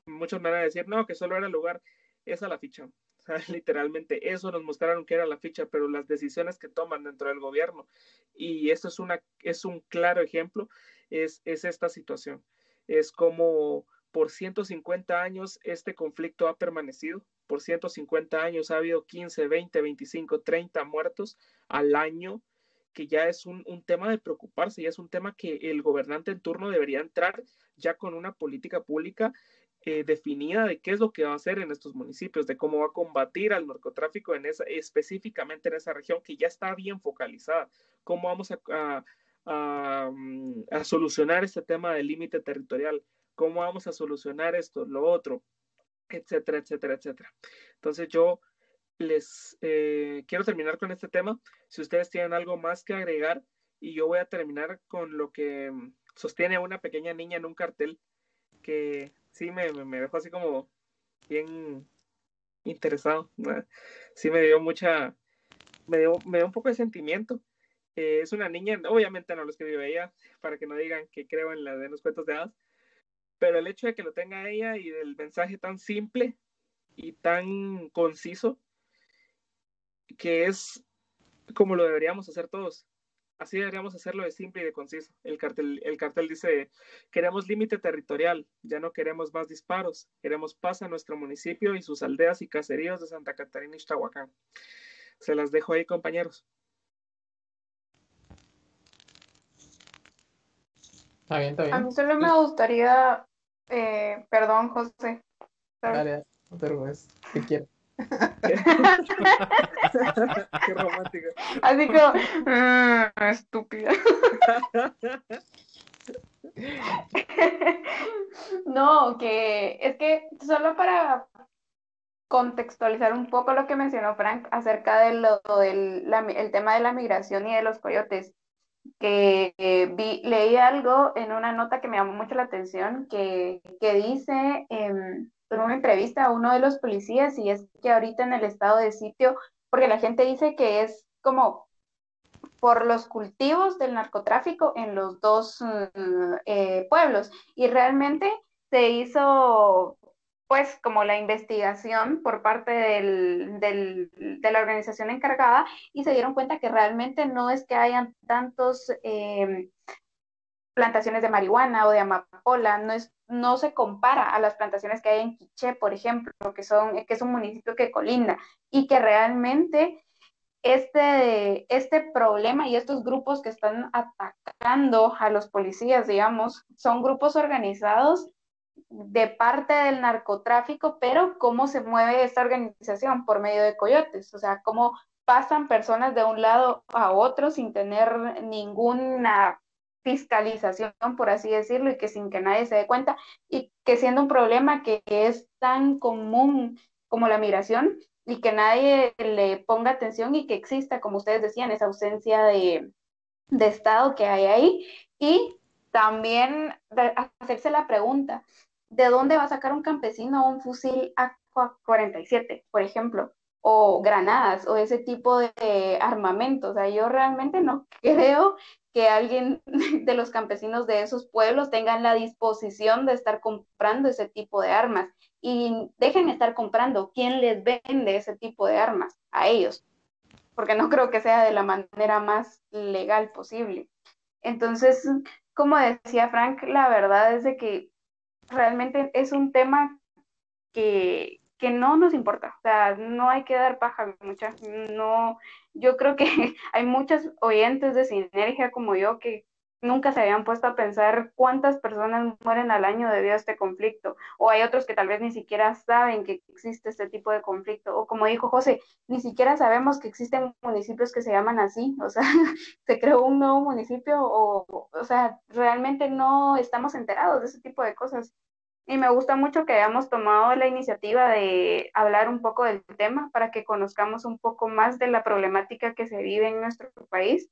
Speaker 1: Muchos me van a decir, no, que solo era el lugar, es a la ficha. literalmente eso nos mostraron que era la ficha, pero las decisiones que toman dentro del gobierno, y esto es, una, es un claro ejemplo, es, es esta situación. Es como por 150 años este conflicto ha permanecido, por 150 años ha habido 15, 20, 25, 30 muertos al año, que ya es un, un tema de preocuparse, ya es un tema que el gobernante en turno debería entrar ya con una política pública eh, definida de qué es lo que va a hacer en estos municipios, de cómo va a combatir al narcotráfico en esa, específicamente en esa región que ya está bien focalizada, cómo vamos a, a, a, mm, a solucionar este tema del límite territorial, cómo vamos a solucionar esto, lo otro, etcétera, etcétera, etcétera. Entonces yo les eh, quiero terminar con este tema. Si ustedes tienen algo más que agregar, y yo voy a terminar con lo que mm, sostiene una pequeña niña en un cartel que sí me, me dejó así como bien interesado. Sí me dio mucha, me dio, me dio un poco de sentimiento. Eh, es una niña, obviamente no lo escribió ella, para que no digan que creo en la de los cuentos de hadas, pero el hecho de que lo tenga ella y del mensaje tan simple y tan conciso, que es como lo deberíamos hacer todos. Así deberíamos hacerlo de simple y de conciso. El cartel, el cartel dice, queremos límite territorial, ya no queremos más disparos, queremos paz a nuestro municipio y sus aldeas y caseríos de Santa Catarina y Ixtahuacán. Se las dejo ahí, compañeros.
Speaker 4: Está bien, está bien.
Speaker 3: A mí solo me gustaría, eh, perdón, José.
Speaker 4: Dale, no te preocupes.
Speaker 1: Qué romántico.
Speaker 3: Así como, mm, estúpida. No, que es que solo para contextualizar un poco lo que mencionó Frank acerca de lo del la- el tema de la migración y de los coyotes, que eh, vi, leí algo en una nota que me llamó mucho la atención, que, que dice em, en una entrevista a uno de los policías, y es que ahorita en el estado de sitio, porque la gente dice que es como por los cultivos del narcotráfico en los dos mm, eh, pueblos, y realmente se hizo pues como la investigación por parte del, del, de la organización encargada y se dieron cuenta que realmente no es que hayan tantos eh, plantaciones de marihuana o de amapola, no, es, no se compara a las plantaciones que hay en Quiché, por ejemplo, que, son, que es un municipio que colinda y que realmente este, este problema y estos grupos que están atacando a los policías, digamos, son grupos organizados de parte del narcotráfico, pero cómo se mueve esta organización por medio de coyotes, o sea, cómo pasan personas de un lado a otro sin tener ninguna fiscalización, por así decirlo, y que sin que nadie se dé cuenta, y que siendo un problema que es tan común como la migración, y que nadie le ponga atención y que exista, como ustedes decían, esa ausencia de, de Estado que hay ahí, y también hacerse la pregunta, ¿de dónde va a sacar un campesino un fusil AK-47, por ejemplo? o granadas o ese tipo de armamento. O sea, yo realmente no creo que alguien de los campesinos de esos pueblos tengan la disposición de estar comprando ese tipo de armas. Y dejen estar comprando. ¿Quién les vende ese tipo de armas? A ellos. Porque no creo que sea de la manera más legal posible. Entonces, como decía Frank, la verdad es de que realmente es un tema que, que no nos importa, o sea, no hay que dar paja, muchas, no, yo creo que hay muchos oyentes de Sinergia como yo que nunca se habían puesto a pensar cuántas personas mueren al año debido a este conflicto, o hay otros que tal vez ni siquiera saben que existe este tipo de conflicto, o como dijo José, ni siquiera sabemos que existen municipios que se llaman así, o sea, se creó un nuevo municipio, o, o sea, realmente no estamos enterados de ese tipo de cosas. Y me gusta mucho que hayamos tomado la iniciativa de hablar un poco del tema para que conozcamos un poco más de la problemática que se vive en nuestro país.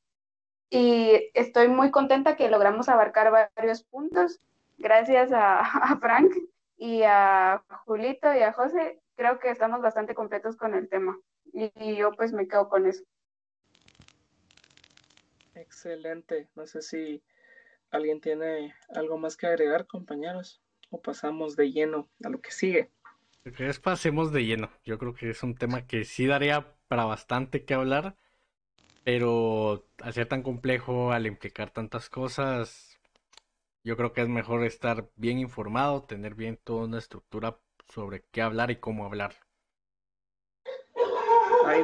Speaker 3: Y estoy muy contenta que logramos abarcar varios puntos. Gracias a, Frank y a Julito y a José. Creo que estamos bastante completos con el tema. Y, y yo pues me quedo con eso.
Speaker 1: Excelente. No sé si alguien tiene algo más que agregar, compañeros o pasamos de lleno a lo que sigue?
Speaker 2: Es pasemos de lleno. Yo creo que es un tema que sí daría para bastante que hablar, pero al ser tan complejo, al implicar tantas cosas, yo creo que es mejor estar bien informado, tener bien toda una estructura sobre qué hablar y cómo hablar.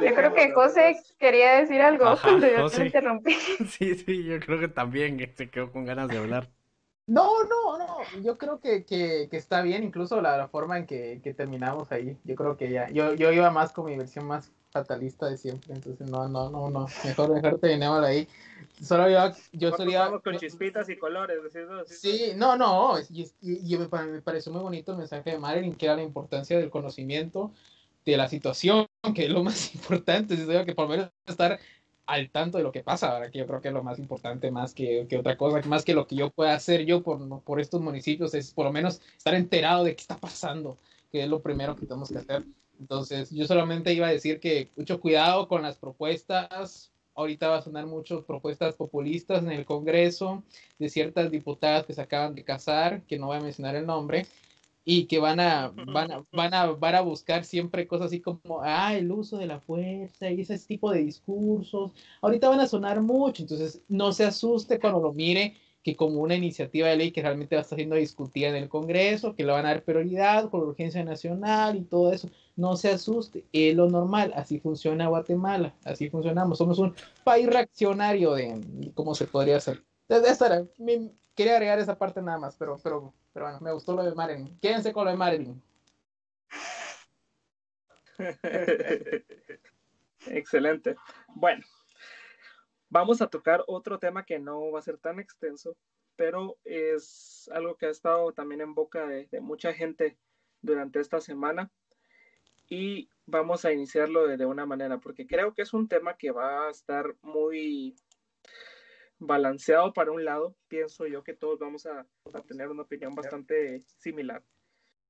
Speaker 3: Yo creo que José quería decir algo cuando yo te interrumpí.
Speaker 2: Sí, sí, yo creo que también se quedó con ganas de hablar.
Speaker 4: No, no, no, yo creo que, que, que está bien, incluso la, la forma en que, que, terminamos ahí. Yo creo que ya, yo, yo iba más con mi versión más fatalista de siempre, entonces no, no, no, no, mejor, mejor terminemos ahí. Solo yo, yo solía...
Speaker 1: Con chispitas y colores,
Speaker 4: Sí, no, no, y, y, me, me, pareció muy bonito el mensaje de Marilyn, que era la importancia del conocimiento de la situación, que es lo más importante, que por lo menos estar al tanto de lo que pasa, ahora que yo creo que es lo más importante, más que, que, otra cosa, más que lo que yo pueda hacer yo por, por estos municipios, es por lo menos estar enterado de qué está pasando, que es lo primero que tenemos que hacer. Entonces, yo solamente iba a decir que mucho cuidado con las propuestas. Ahorita va a sonar muchas propuestas populistas en el Congreso de ciertas diputadas que se acaban de casar, que no voy a mencionar el nombre, y que van a, van a, van a, van a buscar siempre cosas así como, ah, el uso de la fuerza y ese tipo de discursos. Ahorita van a sonar mucho, entonces no se asuste cuando lo mire que como una iniciativa de ley que realmente va a estar siendo discutida en el Congreso, que le van a dar prioridad la urgencia nacional y todo eso. No se asuste, es lo normal, así funciona Guatemala, así funcionamos. Somos un país reaccionario de cómo se podría hacer. Desde esta quería agregar esa parte nada más, pero, pero pero bueno, me gustó lo de Marilyn. Quédense con lo de Marilyn.
Speaker 1: Excelente. Bueno, vamos a tocar otro tema que no va a ser tan extenso, pero es algo que ha estado también en boca de, mucha gente durante esta semana y vamos a iniciarlo de, una manera, porque creo que es un tema que va a estar muy balanceado para un lado, pienso yo que todos vamos a, tener una opinión bastante similar.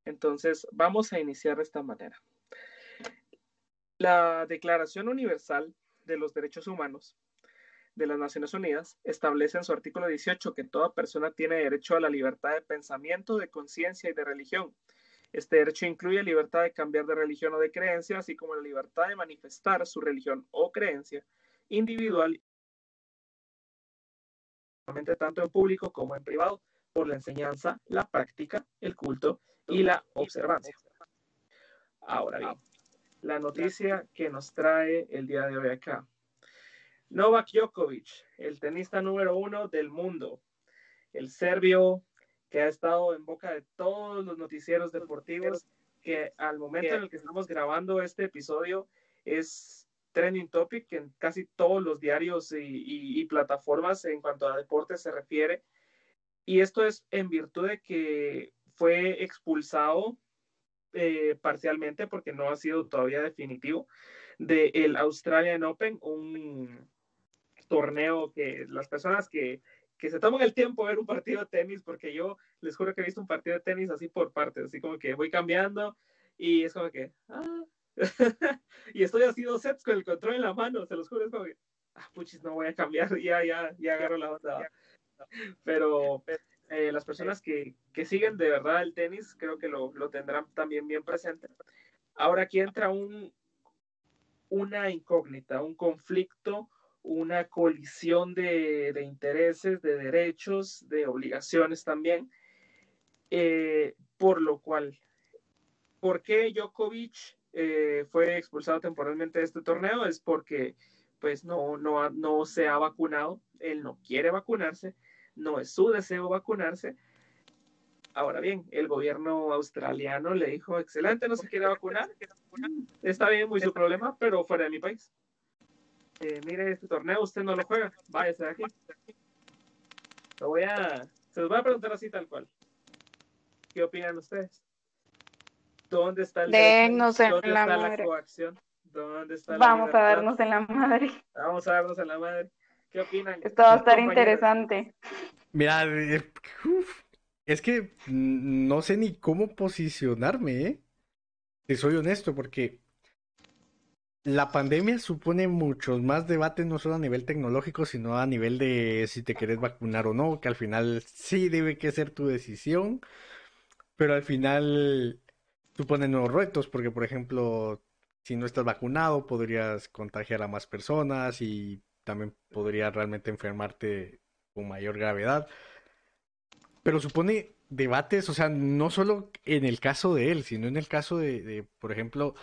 Speaker 1: Entonces, vamos a iniciar de esta manera. La Declaración Universal de los Derechos Humanos de las Naciones Unidas establece en su artículo 18 que toda persona tiene derecho a la libertad de pensamiento, de conciencia y de religión. Este derecho incluye libertad de cambiar de religión o de creencia, así como la libertad de manifestar su religión o creencia individual tanto en público como en privado por la enseñanza, la práctica, el culto y la observancia. Ahora bien, la noticia que nos trae el día de hoy acá. Novak Djokovic, el tenista número uno del mundo, el serbio que ha estado en boca de todos los noticieros deportivos, que al momento en el que estamos grabando este episodio es trending topic en casi todos los diarios y, plataformas en cuanto a deportes se refiere. Y esto es en virtud de que fue expulsado eh, parcialmente, porque no ha sido todavía definitivo, del Australian Open, un torneo que las personas que, que se toman el tiempo de ver un partido de tenis, porque yo les juro que he visto un partido de tenis así por partes, así como que voy cambiando y es como que, ah, y estoy haciendo sets con el control en la mano, se los juro, es como que, ah, puchis, no voy a cambiar, ya, ya, ya agarro la onda. Pero eh, las personas que, que, siguen de verdad el tenis, creo que lo, lo, tendrán también bien presente. Ahora aquí entra un, una incógnita, un conflicto, una colisión de, de intereses, de derechos, de obligaciones también, eh, por lo cual, ¿por qué Djokovic eh, fue expulsado temporalmente de este torneo es porque pues no, no, no se ha vacunado, él no quiere vacunarse, no es su deseo vacunarse. Ahora bien, el gobierno australiano le dijo, excelente, no se quiere vacunar, está bien, muy su problema, pero fuera de mi país. Eh, mire, este torneo usted no lo juega, váyase de aquí. Lo voy a, se los voy a preguntar así tal cual. ¿Qué opinan ustedes? ¿Dónde está el
Speaker 3: Denos en
Speaker 1: ¿Dónde
Speaker 3: la
Speaker 1: está
Speaker 3: madre.
Speaker 1: la coacción? ¿Dónde está la
Speaker 3: Vamos a darnos en la madre.
Speaker 1: Vamos a darnos en la madre. ¿Qué opinan?
Speaker 3: Esto va a estar
Speaker 1: compañeros?
Speaker 3: interesante.
Speaker 2: Mira, eh, uf, es que no sé ni cómo posicionarme, ¿eh? Te soy honesto, porque la pandemia supone muchos más debates, no solo a nivel tecnológico, sino a nivel de si te querés vacunar o no, que al final sí debe que ser tu decisión, pero al final supone nuevos retos, porque por ejemplo, si no estás vacunado, podrías contagiar a más personas y también podrías realmente enfermarte con mayor gravedad. Pero supone debates, o sea, no solo en el caso de él, sino en el caso de, de, por ejemplo,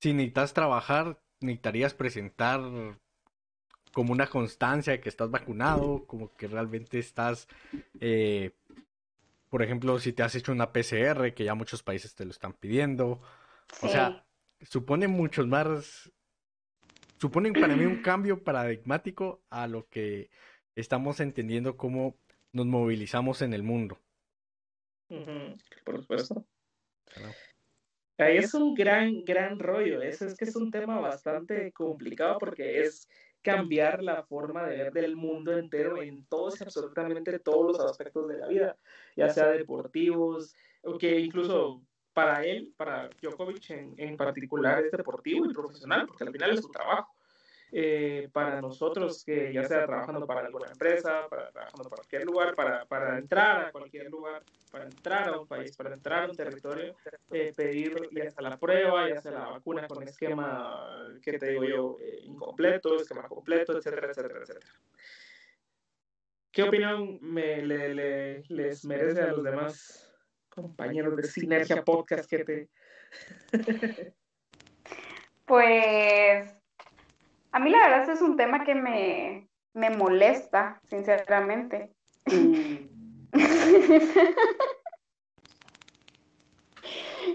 Speaker 2: si necesitas trabajar, necesitarías presentar como una constancia de que estás vacunado, como que realmente estás, eh, por ejemplo, si te has hecho una PCR, que ya muchos países te lo están pidiendo. O sea, supone muchos más, suponen para mí un cambio paradigmático a lo que estamos entendiendo cómo nos movilizamos en el mundo.
Speaker 1: Por supuesto.
Speaker 2: Claro.
Speaker 1: Ahí es un gran, gran rollo. Es, es que es un tema bastante complicado porque es cambiar la forma de ver del mundo entero en todos absolutamente todos los aspectos de la vida, ya sea deportivos, o que incluso para él, para Djokovic en, en particular, es deportivo y profesional, porque al final es su trabajo. Eh, para nosotros, que ya sea trabajando para alguna empresa, para trabajando para cualquier lugar, para, entrar a cualquier lugar, para entrar a un país, para entrar a un territorio, eh, pedir ya sea la prueba, ya sea la vacuna con esquema, que te digo yo, eh, incompleto, esquema completo, etcétera, etcétera, etcétera. ¿Qué opinión me, le- les merece a los demás compañeros de Sinergia Podcast que te...
Speaker 3: Pues a mí la verdad este es un tema que me, me molesta, sinceramente.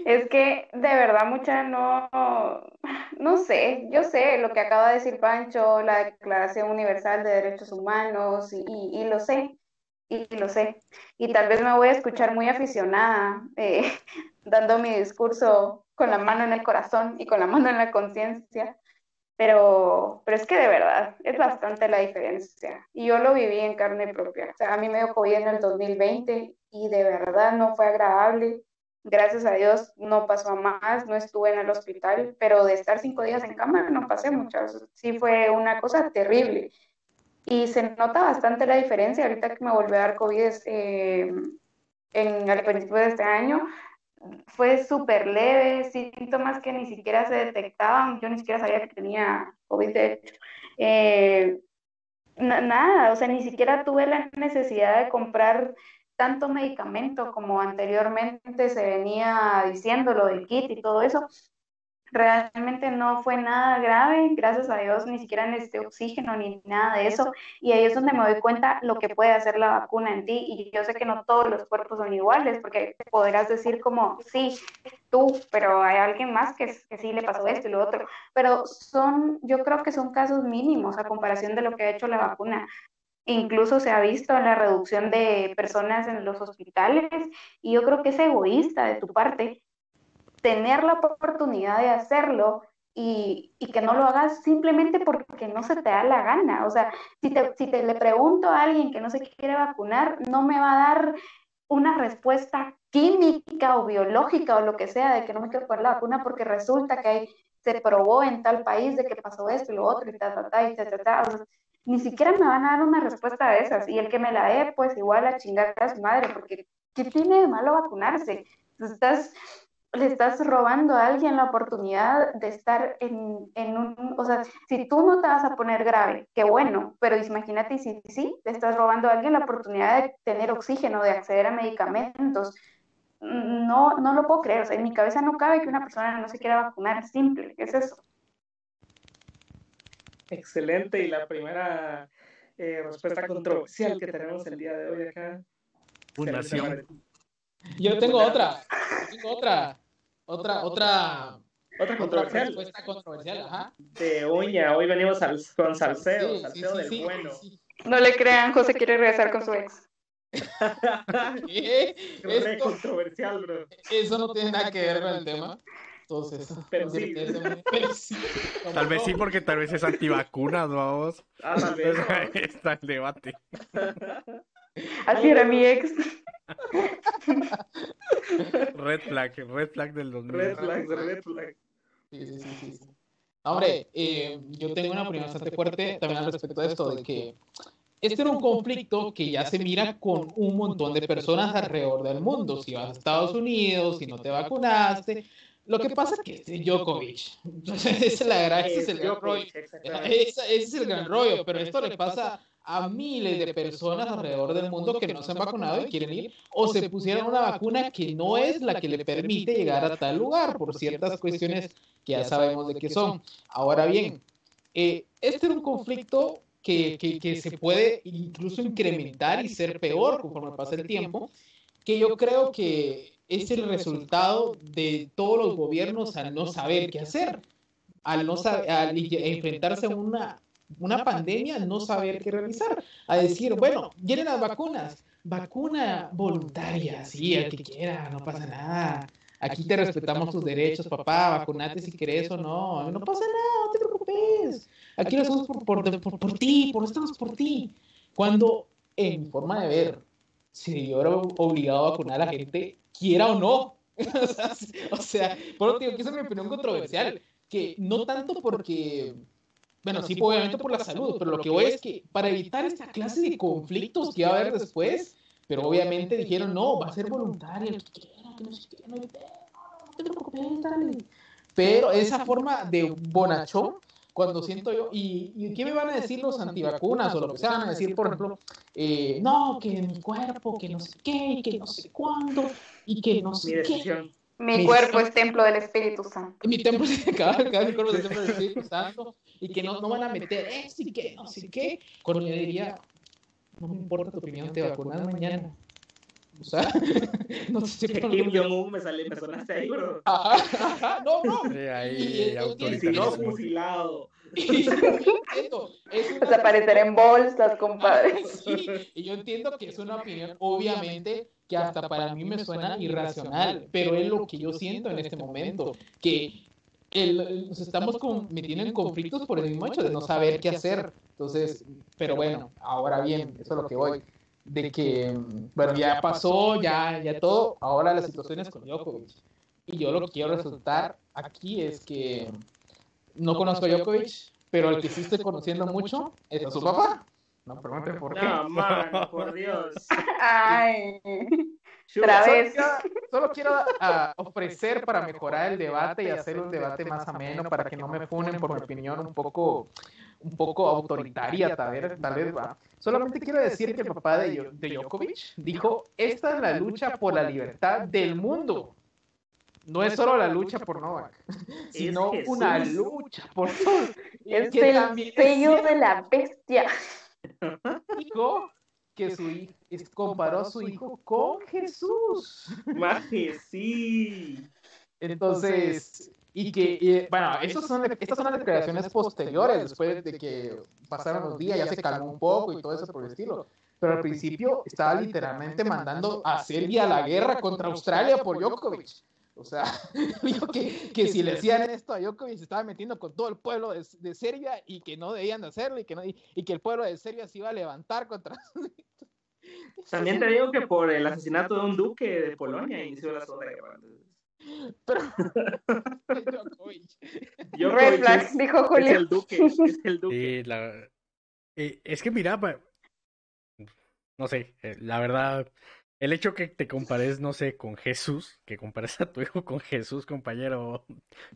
Speaker 3: Es que de verdad mucha no, no sé, yo sé lo que acaba de decir Pancho, la Declaración Universal de Derechos Humanos, y, lo sé, y, lo sé. Y tal vez me voy a escuchar muy aficionada, eh, dando mi discurso con la mano en el corazón y con la mano en la conciencia, pero, pero es que de verdad es bastante la diferencia. Y yo lo viví en carne propia. O sea, a mí me dio COVID en el 2020 y de verdad no fue agradable. Gracias a Dios no pasó a más, no estuve en el hospital, pero de estar cinco días en cama no pasé muchas. Sí fue una cosa terrible. Y se nota bastante la diferencia. Ahorita que me volvió a dar COVID eh, en, al principio de este año, fue súper leve, síntomas que ni siquiera se detectaban. Yo ni siquiera sabía que tenía COVID, de hecho. Eh, na- nada, o sea, ni siquiera tuve la necesidad de comprar tanto medicamento como anteriormente se venía diciendo, lo del kit y todo eso. Realmente no fue nada grave, gracias a Dios, ni siquiera necesité oxígeno ni nada de eso. Y ahí es donde me doy cuenta lo que puede hacer la vacuna en ti. Y yo sé que no todos los cuerpos son iguales, porque podrás decir como, sí, tú, pero hay alguien más que, que sí le pasó esto y lo otro. Pero son, yo creo que son casos mínimos a comparación de lo que ha hecho la vacuna. Incluso se ha visto la reducción de personas en los hospitales y yo creo que es egoísta de tu parte tener la oportunidad de hacerlo y, y, que no lo hagas simplemente porque no se te da la gana. O sea, si te, si te le pregunto a alguien que no se quiere vacunar, no me va a dar una respuesta química o biológica o lo que sea de que no me quiero poner la vacuna porque resulta que hay, se probó en tal país de que pasó esto y lo otro y ta, ta, ta, y ta, ta. O sea, ni siquiera me van a dar una respuesta de esas. Y el que me la dé, pues igual a chingar a su madre, porque ¿qué tiene de malo vacunarse? Estás le estás robando a alguien la oportunidad de estar en, en, un, o sea, si tú no te vas a poner grave, qué bueno, pero imagínate si sí, le estás robando a alguien la oportunidad de tener oxígeno, de acceder a medicamentos. No, no lo puedo creer, o sea, en mi cabeza no cabe que una persona no se quiera vacunar, simple, es eso.
Speaker 1: Excelente, y la primera eh, respuesta controversial que tenemos el día de hoy acá.
Speaker 2: Fundación.
Speaker 4: Yo tengo otra, tengo otra, otra, otra,
Speaker 1: otra controversial.
Speaker 4: respuesta controversial, ajá.
Speaker 1: De uña, hoy venimos al, con salseo,
Speaker 4: Sí,
Speaker 1: salseo
Speaker 4: sí,
Speaker 1: del
Speaker 4: sí,
Speaker 1: bueno.
Speaker 4: sí.
Speaker 3: No le crean, José quiere regresar con su ex.
Speaker 4: ¿Qué? Esto-
Speaker 1: controversial, bro.
Speaker 4: eso no tiene nada que ver con el tema. Entonces,
Speaker 1: Pero sí.
Speaker 4: pero sí.
Speaker 2: Tal vez sí, porque tal vez es antivacunas, vamos.
Speaker 1: Ah, tal vez.
Speaker 2: Está el debate.
Speaker 3: Así era mi ex.
Speaker 2: Red flag, red flag del 2000.
Speaker 1: Red flags, red flags.
Speaker 4: Sí, sí, sí, sí. Hombre, eh, yo tengo una opinión bastante fuerte también al respecto de esto, de que este era un conflicto que ya se mira con un montón de personas alrededor del mundo. Si vas a Estados Unidos, si no te vacunaste. Lo que pasa es que este Djokovic, esa es la gracia, ese es el gran rollo. Ese es el gran rollo, pero esto le pasa a miles de personas alrededor del mundo que no se han vacunado y quieren ir, o se pusieron una vacuna que no es la que le permite llegar a tal lugar por ciertas cuestiones que ya sabemos de qué son. Ahora bien, eh, este era un conflicto que, que, que se puede incluso incrementar y ser peor conforme pasa el tiempo, que yo creo que es el resultado de todos los gobiernos al no saber qué hacer, al no al enfrentarse a una una pandemia, no saber qué realizar, a decir, bueno, vienen las vacunas, vacuna voluntaria, sí, el que quiera, no pasa nada. Aquí te respetamos tus derechos, papá, vacunate si querés o no, no pasa nada, no te preocupes. Aquí lo hacemos por, por, por, por ti, por estamos por ti. Cuando, en forma de ver, si yo era obligado a vacunar a la gente, quiera o no. o sea, por digo que esa es mi opinión controversial, que no tanto porque bueno, sí, obviamente por la salud, pero lo que voy es que para evitar esta clase de conflictos que va a haber después, pero obviamente dijeron, no, va a ser voluntario, el que quiera, que no se quiera, no hay pedo, no te preocupes, dale. Pero esa forma de bonachón, cuando siento yo, y, y qué me van a decir los antivacunas o lo que sea, van a decir, por ejemplo, eh, no, que mi cuerpo, que no sé qué, y que no sé cuándo, y que no
Speaker 1: Mi
Speaker 4: sé qué.
Speaker 3: Mi
Speaker 4: Mi-
Speaker 3: cuerpo es templo del Espíritu Santo.
Speaker 4: Mi templo se cada, cada mi cuerpo es el templo del Espíritu Santo y que no, no van a meter esto y que no sé qué. Cuando yo diría, no me importa tu opinión, te vacunas mañana. O sea, no sé pero-
Speaker 1: Kim Jong-un me, sale, me sonaste ahí, bro.
Speaker 4: Ajá, ajá, no, no.
Speaker 2: Sí,
Speaker 4: Y-
Speaker 2: ahí,
Speaker 4: y- y-
Speaker 1: Y si no, fusilado.
Speaker 4: Y yo entiendo, es una-
Speaker 3: Desaparecer en bolsas, compadre.
Speaker 4: Sí, y yo entiendo que es una opinión, obviamente, que hasta para mí me suena irracional, pero es lo que yo siento en este momento, que el- nos estamos con- metiendo en conflictos por el mismo hecho de no saber qué hacer. Entonces, pero bueno, ahora bien, eso es lo que voy, de que, bueno, ya pasó, ya, ya todo, ahora la situación es con Djokovic. Y yo lo que quiero resultar aquí es que no conozco a Djokovic, pero al que sí estoy conociendo mucho es a su papá. No pregunten por qué.
Speaker 1: No, por Dios.
Speaker 3: Ay. Otra
Speaker 4: Solo
Speaker 3: vez.
Speaker 4: quiero, solo quiero ah, ofrecer para mejorar el debate y hacer un debate más ameno para que no me funen por mi opinión un poco, un poco autoritaria, tal vez, tal vez va. Solamente quiero decir que el papá de, Yo- de Djokovic dijo, esta es la lucha por la libertad del mundo. No es solo la lucha por Novak, sino
Speaker 1: Jesús.
Speaker 4: una lucha por.
Speaker 3: Es
Speaker 4: que
Speaker 3: el sello de la bestia.
Speaker 4: dijo que su hijo comparó a su hijo con Jesús.
Speaker 1: Maje, sí.
Speaker 4: Entonces, y que, y, bueno, estos son, estas son las declaraciones posteriores, después de que pasaron los días, ya se calmó un poco y todo eso por el estilo. Pero al principio estaba literalmente mandando a Serbia a la guerra contra Australia por Djokovic. O sea, dijo que, que si le hacían esto a Djokovic se estaba metiendo con todo el pueblo de, de Serbia y que no debían de hacerlo y que, no, y, y que el pueblo de Serbia se iba a levantar contra
Speaker 1: También te digo que por el asesinato de un duque de Polonia inició la Segunda Guerra.
Speaker 4: Pero, Djokovic.
Speaker 1: Yo
Speaker 3: Red dijo
Speaker 1: es
Speaker 3: Julio.
Speaker 1: el duque, es el duque.
Speaker 2: Sí, la... eh, es que mira, pa- no sé, eh, la verdad, el hecho que te compares, no sé, con Jesús, que compares a tu hijo con Jesús, compañero,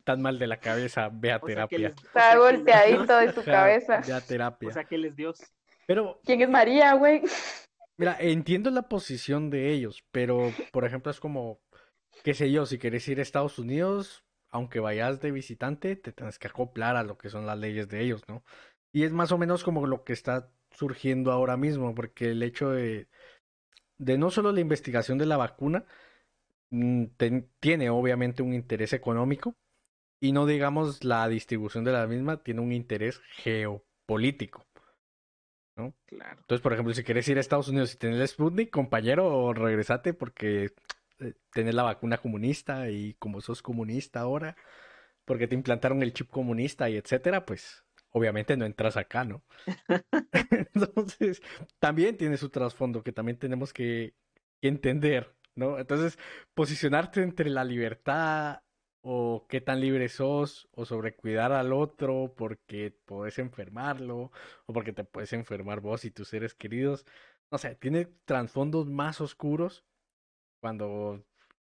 Speaker 2: tan mal de la cabeza, ve a
Speaker 1: O sea, que
Speaker 2: terapia.
Speaker 1: les-
Speaker 3: Está golpeadito de su cabeza.
Speaker 2: Ve a terapia.
Speaker 1: O sea, que él es Dios.
Speaker 2: Pero,
Speaker 3: ¿Quién es María, güey?
Speaker 2: mira, entiendo la posición de ellos, pero, por ejemplo, es como, qué sé yo, si quieres ir a Estados Unidos, aunque vayas de visitante, te tienes que acoplar a lo que son las leyes de ellos, ¿no? Y es más o menos como lo que está surgiendo ahora mismo, porque el hecho de, de no solo la investigación de la vacuna, mm, ten- tiene obviamente un interés económico, y no digamos la distribución de la misma, tiene un interés geopolítico.
Speaker 1: Claro.
Speaker 2: Entonces, por ejemplo, si quieres ir a Estados Unidos y tener el Sputnik, compañero, regresate porque eh, tenés la vacuna comunista y como sos comunista ahora, porque te implantaron el chip comunista y etcétera, pues obviamente no entras acá, ¿no? Entonces, también tiene su trasfondo que también tenemos que, entender, ¿no? Entonces, posicionarte entre la libertad o qué tan libre sos o sobre cuidar al otro porque podés enfermarlo o porque te puedes enfermar vos y tus seres queridos. No sé, tiene trasfondos más oscuros cuando,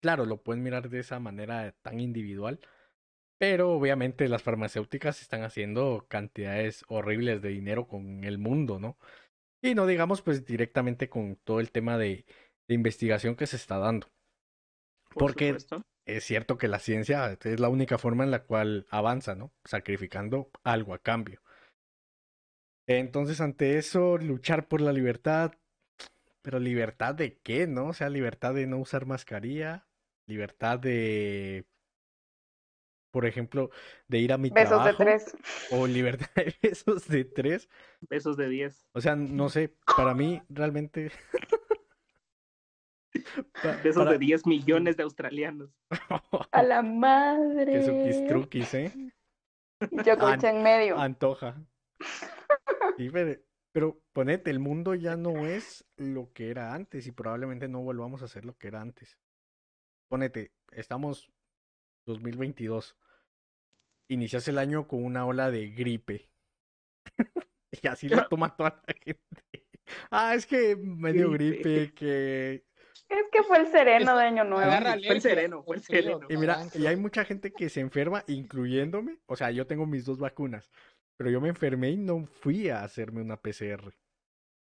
Speaker 2: claro, lo pueden mirar de esa manera tan individual, pero obviamente las farmacéuticas están haciendo cantidades horribles de dinero con el mundo, ¿no? Y no digamos pues directamente con todo el tema de, de investigación que se está dando.
Speaker 1: Por
Speaker 2: Porque
Speaker 1: supuesto.
Speaker 2: es cierto que la ciencia es la única forma en la cual avanza, ¿no? Sacrificando algo a cambio. Entonces, ante eso, luchar por la libertad, pero libertad de qué, ¿no? O sea, libertad de no usar mascarilla, libertad de, por ejemplo, de ir a mi
Speaker 3: Besos de
Speaker 2: trabajo,
Speaker 3: tres.
Speaker 2: o libertad de besos de tres.
Speaker 1: Besos de 10.
Speaker 2: O sea, no sé, para mí realmente... pa-
Speaker 1: Besos
Speaker 2: para-
Speaker 1: de 10 millones de australianos.
Speaker 3: A la madre.
Speaker 2: Que suquis truquis, ¿eh?
Speaker 3: Djokovic en medio.
Speaker 2: Antoja. Sí, pero, pero ponete, el mundo ya no es lo que era antes y probablemente no volvamos a ser lo que era antes. Ponete, estamos 2022. Inicias el año con una ola de gripe. Y así lo toma toda la gente. Ah, es que me dio
Speaker 1: Gripe.
Speaker 2: gripe, que...
Speaker 3: Es que fue el sereno de Año Nuevo.
Speaker 4: Agarra
Speaker 1: Fue el sereno, fue el sereno.
Speaker 2: Y mira, y hay mucha gente que se enferma, incluyéndome. O sea, yo tengo mis dos vacunas, pero yo me enfermé y no fui a hacerme una PCR.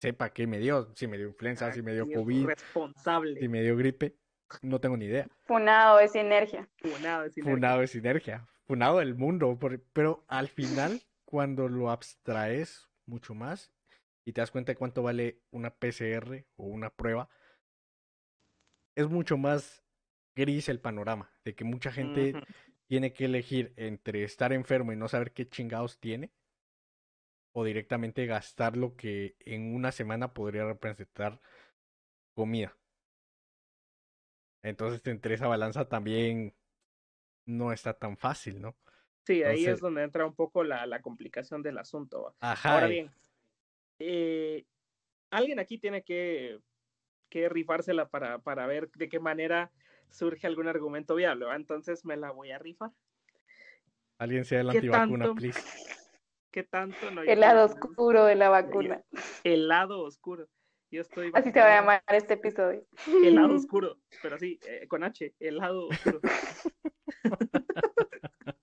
Speaker 2: Sepa qué me dio, si me dio influenza, si me dio COVID,
Speaker 1: Responsable.
Speaker 2: si me dio gripe, no tengo ni idea.
Speaker 3: Funado de sinergia.
Speaker 1: Funado de sinergia.
Speaker 2: Funado de sinergia, funado del mundo, por- pero al final, cuando lo abstraes mucho más y te das cuenta de cuánto vale una PCR o una prueba, es mucho más gris el panorama, de que mucha gente tiene que elegir entre estar enfermo y no saber qué chingados tiene o directamente gastar lo que en una semana podría representar comida. Entonces, entre esa balanza también no está tan fácil, ¿no?
Speaker 1: Sí, ahí
Speaker 2: Entonces-
Speaker 1: es donde entra un poco la, la complicación del asunto.
Speaker 2: Ajá.
Speaker 1: Ahora bien, eh, alguien aquí tiene que, que rifársela para, para ver de qué manera surge algún argumento viable. ¿va? Entonces me la voy a rifar.
Speaker 2: Alguien sea el
Speaker 1: ¿Qué
Speaker 2: antivacuna,
Speaker 1: tanto?
Speaker 2: please.
Speaker 1: ¿Qué tanto? No,
Speaker 3: El lado oscuro de la vacuna.
Speaker 1: El lado oscuro. Yo estoy
Speaker 3: Así se va a llamar este episodio.
Speaker 1: El lado oscuro, pero sí, eh, con H, el lado oscuro.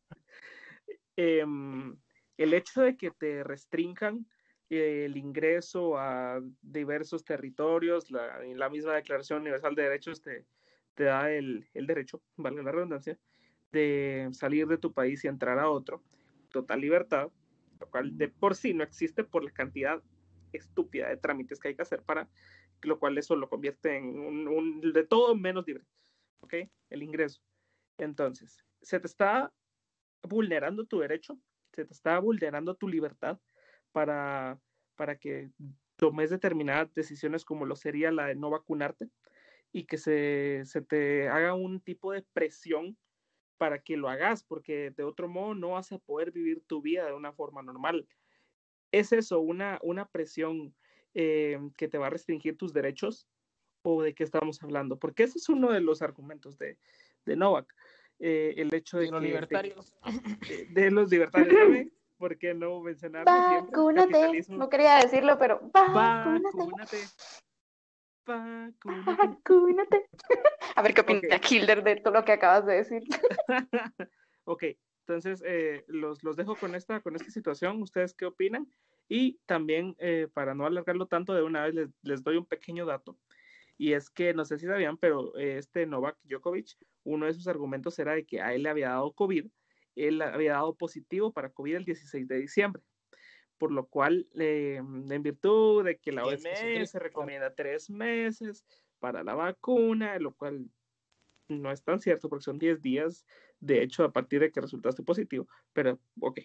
Speaker 1: Em, el hecho de que te restrinjan el ingreso a diversos territorios, la, misma Declaración Universal de Derechos te, da el, derecho, valga la redundancia, de salir de tu país y entrar a otro, total libertad, lo cual de por sí no existe por la cantidad estúpida de trámites que hay que hacer para, lo cual eso lo convierte en un de todo menos libre, ¿ok? El ingreso. Entonces, se te está vulnerando tu derecho, se te está vulnerando tu libertad para, para que tomes determinadas decisiones como lo sería la de no vacunarte y que se, se te haga un tipo de presión para que lo hagas, porque de otro modo no vas a poder vivir tu vida de una forma normal. ¿Es eso una, una presión eh, que te va a restringir tus derechos? ¿O de qué estamos hablando? Porque ese es uno de los argumentos de, de Novak. Eh, el hecho de,
Speaker 4: De los
Speaker 1: que-
Speaker 4: libertarios.
Speaker 1: De, de los libertarios también. ¿Por qué no mencionarlo?
Speaker 3: Vacúnate. No quería decirlo, pero vacúnate.
Speaker 1: Vacúnate. Vacúnate.
Speaker 3: A ver qué opina
Speaker 1: Ok.
Speaker 3: Hilder de todo lo que acabas de decir.
Speaker 1: ok, entonces eh, los, los dejo con esta, con esta situación. ¿Ustedes qué opinan? Y también, eh, para no alargarlo tanto, de una vez les, les doy un pequeño dato. Y es que, no sé si sabían, pero eh, este Novak Djokovic, uno de sus argumentos era de que a él le había dado COVID. Él había dado positivo para COVID el 16 de diciembre. Por lo cual, eh, en virtud de que la. OMS recomienda tres meses para la vacuna, lo cual no es tan cierto porque son 10 días, de hecho, a partir de que resultaste positivo, pero ok.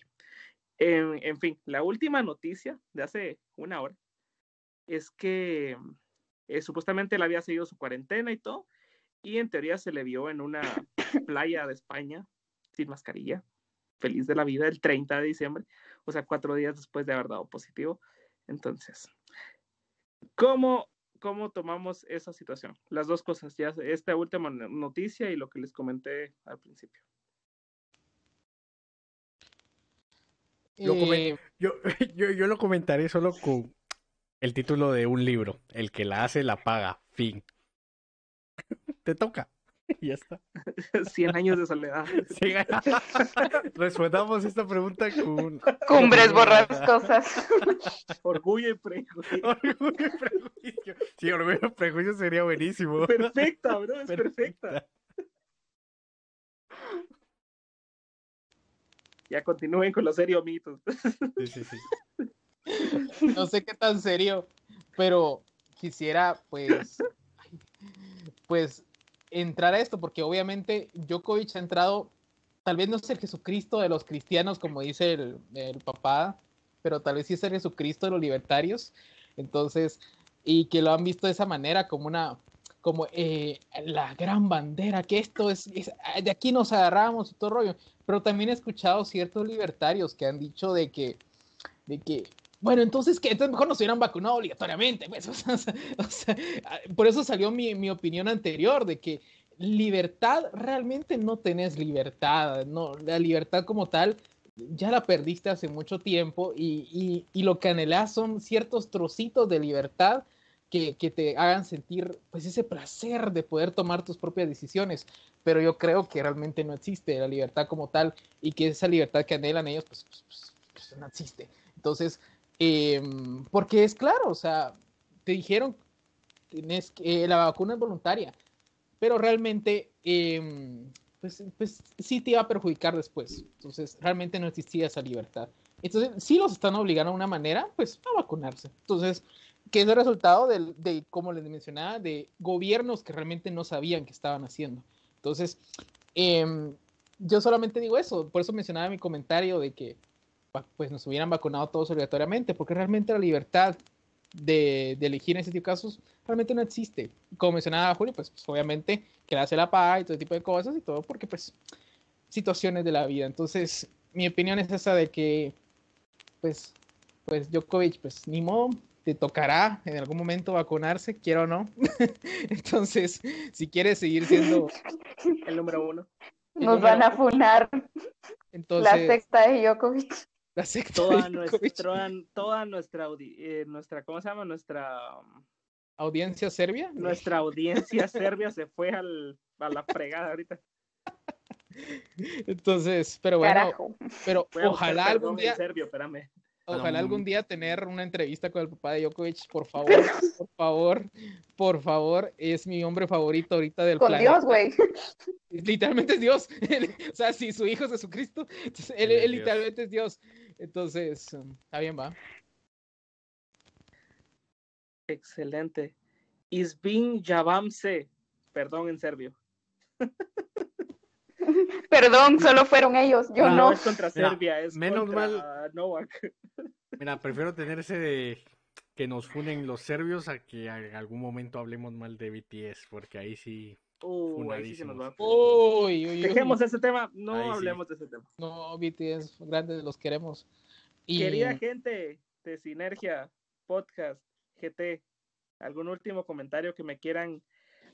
Speaker 1: En, en fin, la última noticia de hace una hora es que eh, supuestamente él había seguido su cuarentena y todo, y en teoría se le vio en una playa de España sin mascarilla, feliz de la vida, el 30 de diciembre, o sea, cuatro días después de haber dado positivo. Entonces, ¿cómo, cómo tomamos esa situación? Las dos cosas, ya esta última no- noticia y lo que les comenté al principio.
Speaker 2: Lo come-
Speaker 4: Eh,
Speaker 2: Yo, yo, yo lo comentaré solo con el título de un libro. El que la hace, la paga. Fin. Te toca. Y ya está.
Speaker 1: 100 años de soledad.
Speaker 2: Sí, Respondamos esta pregunta con
Speaker 3: Cumbres borrascosas.
Speaker 1: Orgullo y prejuicio.
Speaker 2: orgullo y prejuicio. Sí, orgullo y prejuicio sería buenísimo.
Speaker 1: Perfecta, bro, es perfecta. Ya continúen con los serios mitos.
Speaker 2: Sí, sí, sí.
Speaker 4: no sé qué tan serio, pero quisiera pues pues entrar a esto porque obviamente Djokovic ha entrado tal vez no es el Jesucristo de los cristianos como dice el, papá, pero tal vez sí es el Jesucristo de los libertarios. Entonces, y que lo han visto de esa manera como una como eh, la gran bandera, que esto es, es- de aquí nos agarramos y todo rollo. Pero también he escuchado ciertos libertarios que han dicho de que, de que, bueno, entonces que entonces mejor nos hubieran vacunado obligatoriamente. Pues, o sea, o sea, por eso salió mi, mi opinión anterior, de que libertad, realmente no tenés libertad, no, la libertad como tal ya la perdiste hace mucho tiempo y, y, y lo que anhelás son ciertos trocitos de libertad que, que, te hagan sentir pues ese placer de poder tomar tus propias decisiones, pero yo creo que realmente no existe la libertad como tal y que esa libertad que anhelan ellos pues, pues, pues, pues no existe. Entonces, eh, porque es claro, o sea, te dijeron tienes que, eh, la vacuna es voluntaria, pero realmente eh, pues, pues sí te iba a perjudicar después. Entonces, realmente no existía esa libertad. Entonces, sí los están obligando a una manera, pues, a vacunarse. Entonces, que es el resultado de, de, como les mencionaba, de gobiernos que realmente no sabían qué estaban haciendo. Entonces, eh, yo solamente digo eso, por eso mencionaba mi comentario de que pues nos hubieran vacunado todos obligatoriamente, porque realmente la libertad de, de, elegir en ese tipo de casos realmente no existe. Como mencionaba Julio, pues, pues obviamente que la hace la paz y todo tipo de cosas y todo, porque pues situaciones de la vida. Entonces, mi opinión es esa de que, pues, pues Djokovic, pues ni modo, te tocará en algún momento vacunarse, quiero o no. Entonces, si quieres seguir siendo
Speaker 1: el número uno.
Speaker 3: El Nos número van a funar.
Speaker 4: Entonces,
Speaker 3: la secta de Djokovic.
Speaker 4: La secta
Speaker 1: toda,
Speaker 4: de
Speaker 1: nuestra, toda nuestra, eh, nuestra, ¿cómo se llama? Nuestra
Speaker 4: audiencia serbia.
Speaker 1: Nuestra audiencia serbia se fue al, a la fregada ahorita.
Speaker 4: Entonces, pero bueno,
Speaker 3: Carajo.
Speaker 4: pero ojalá algún día,
Speaker 1: serbio, espérame.
Speaker 4: ojalá
Speaker 2: Um,
Speaker 4: algún día tener una entrevista con el papá de Djokovic, por favor, por favor, por favor, es mi hombre favorito ahorita del
Speaker 3: Con
Speaker 4: planeta.
Speaker 3: Dios, güey.
Speaker 4: Literalmente es Dios. o sea, si su hijo es Jesucristo, él,
Speaker 2: Él
Speaker 4: literalmente es Dios. Entonces, um, está bien, va.
Speaker 1: Excelente. Izbin Javamse. Perdón en serbio.
Speaker 3: Perdón, solo fueron ellos. Yo
Speaker 1: no,
Speaker 3: no.
Speaker 1: es contra
Speaker 2: Mira,
Speaker 1: Serbia, es
Speaker 2: menos
Speaker 1: contra Novak.
Speaker 2: Mira, prefiero tener ese de que nos funen los serbios a que en algún momento hablemos mal de BTS, porque ahí sí.
Speaker 1: Uh, ahí sí se nos va.
Speaker 4: Uy, uy, uy.
Speaker 1: Dejemos ese tema, no
Speaker 2: Ahí sí.
Speaker 1: hablemos de ese tema.
Speaker 4: No, BTS, grandes, los queremos. Y
Speaker 1: Querida gente de Sinergia Podcast GT, ¿algún último comentario que me quieran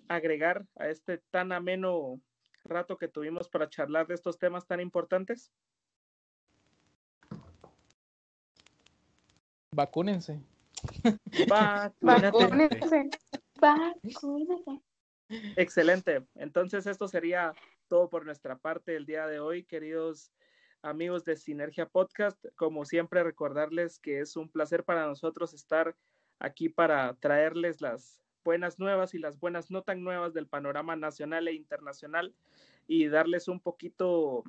Speaker 1: agregar a este tan ameno rato que tuvimos para charlar de estos temas tan importantes?
Speaker 4: vacúnense.
Speaker 1: Vacúnate.
Speaker 3: Vacúnense. Vacúnense.
Speaker 1: Excelente. Entonces, esto sería todo por nuestra parte el día de hoy, queridos amigos de Sinergia Podcast. Como siempre, recordarles que es un placer para nosotros estar aquí para traerles las buenas nuevas y las buenas no tan nuevas del panorama nacional e internacional y darles un poquito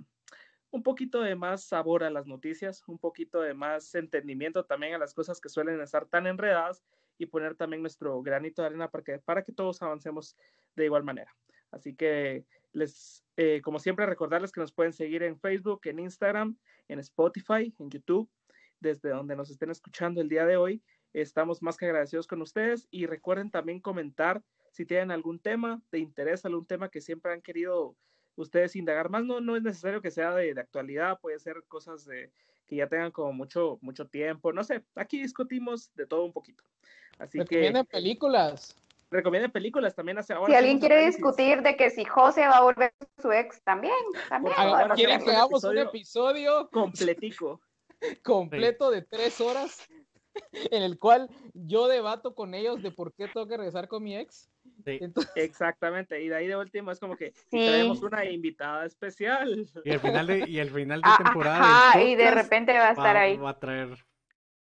Speaker 1: un poquito de más sabor a las noticias, un poquito de más entendimiento también a las cosas que suelen estar tan enredadas y poner también nuestro granito de arena para que, para que todos avancemos de igual manera. Así que les, eh, como siempre, recordarles que nos pueden seguir en Facebook, en Instagram, en Spotify, en YouTube, desde donde nos estén escuchando el día de hoy. Estamos más que agradecidos con ustedes y recuerden también comentar si tienen algún tema de interés, algún tema que siempre han querido ustedes indagar más. No, no es necesario que sea de, de actualidad, puede ser cosas de que ya tengan como mucho, mucho tiempo. No sé, aquí discutimos de todo un poquito. Así que
Speaker 4: Recomienden películas.
Speaker 1: Recomienden películas también hace ahora.
Speaker 3: Si alguien quiere
Speaker 1: análisis.
Speaker 3: discutir de que si José va a volver su ex, también, también
Speaker 4: ¿Quieren que hagamos un episodio
Speaker 1: completico.
Speaker 4: completo de tres horas en el cual yo debato con ellos de por qué tengo que regresar con mi ex?
Speaker 2: Sí.
Speaker 4: Entonces,
Speaker 1: Exactamente, y de ahí de último es como que
Speaker 3: Sí.
Speaker 1: traemos una invitada especial.
Speaker 2: Y el final de, y el final de
Speaker 3: Ah,
Speaker 2: temporada.
Speaker 3: Ajá, y de repente va a estar
Speaker 2: va,
Speaker 3: ahí.
Speaker 2: va a traer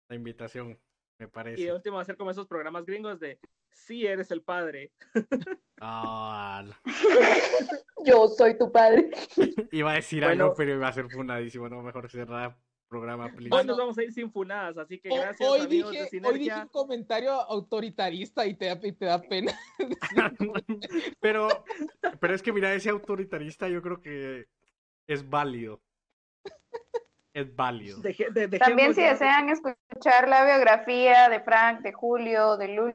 Speaker 2: la invitación, me
Speaker 1: Y de
Speaker 2: parece.
Speaker 1: último hacer como esos programas gringos de si eres el padre.
Speaker 2: Ah,
Speaker 3: Yo soy tu padre.
Speaker 2: iba a decir
Speaker 1: Bueno.
Speaker 2: algo, pero iba a ser funadísimo. No, mejor cerrar programa, please.
Speaker 1: Hoy
Speaker 4: Bueno.
Speaker 1: nos vamos a ir sin funadas, así que gracias
Speaker 4: hoy,
Speaker 1: amigos
Speaker 4: dije,
Speaker 1: de
Speaker 4: hoy dije un comentario autoritarista y te da, y te da pena.
Speaker 2: pero, pero es que mira, ese autoritarista yo creo que es válido. Es válido.
Speaker 1: Deje- de-
Speaker 3: También si
Speaker 1: ya-
Speaker 3: desean escuchar la biografía de Frank, de Julio, de Lulu,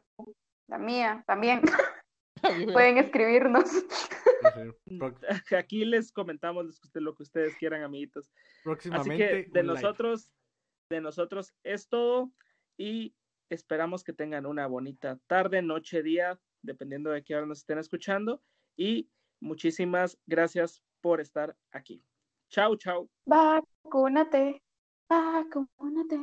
Speaker 3: la mía, también pueden escribirnos.
Speaker 1: Aquí les comentamos lo que usted- lo que ustedes quieran, amiguitos. Así
Speaker 2: Próximamente.
Speaker 1: que de nosotros, de nosotros es todo y esperamos que tengan una bonita tarde, noche, día, dependiendo de qué hora nos estén escuchando. Y muchísimas gracias por estar aquí. Chao, chao.
Speaker 3: Vacúnate, vacúnate.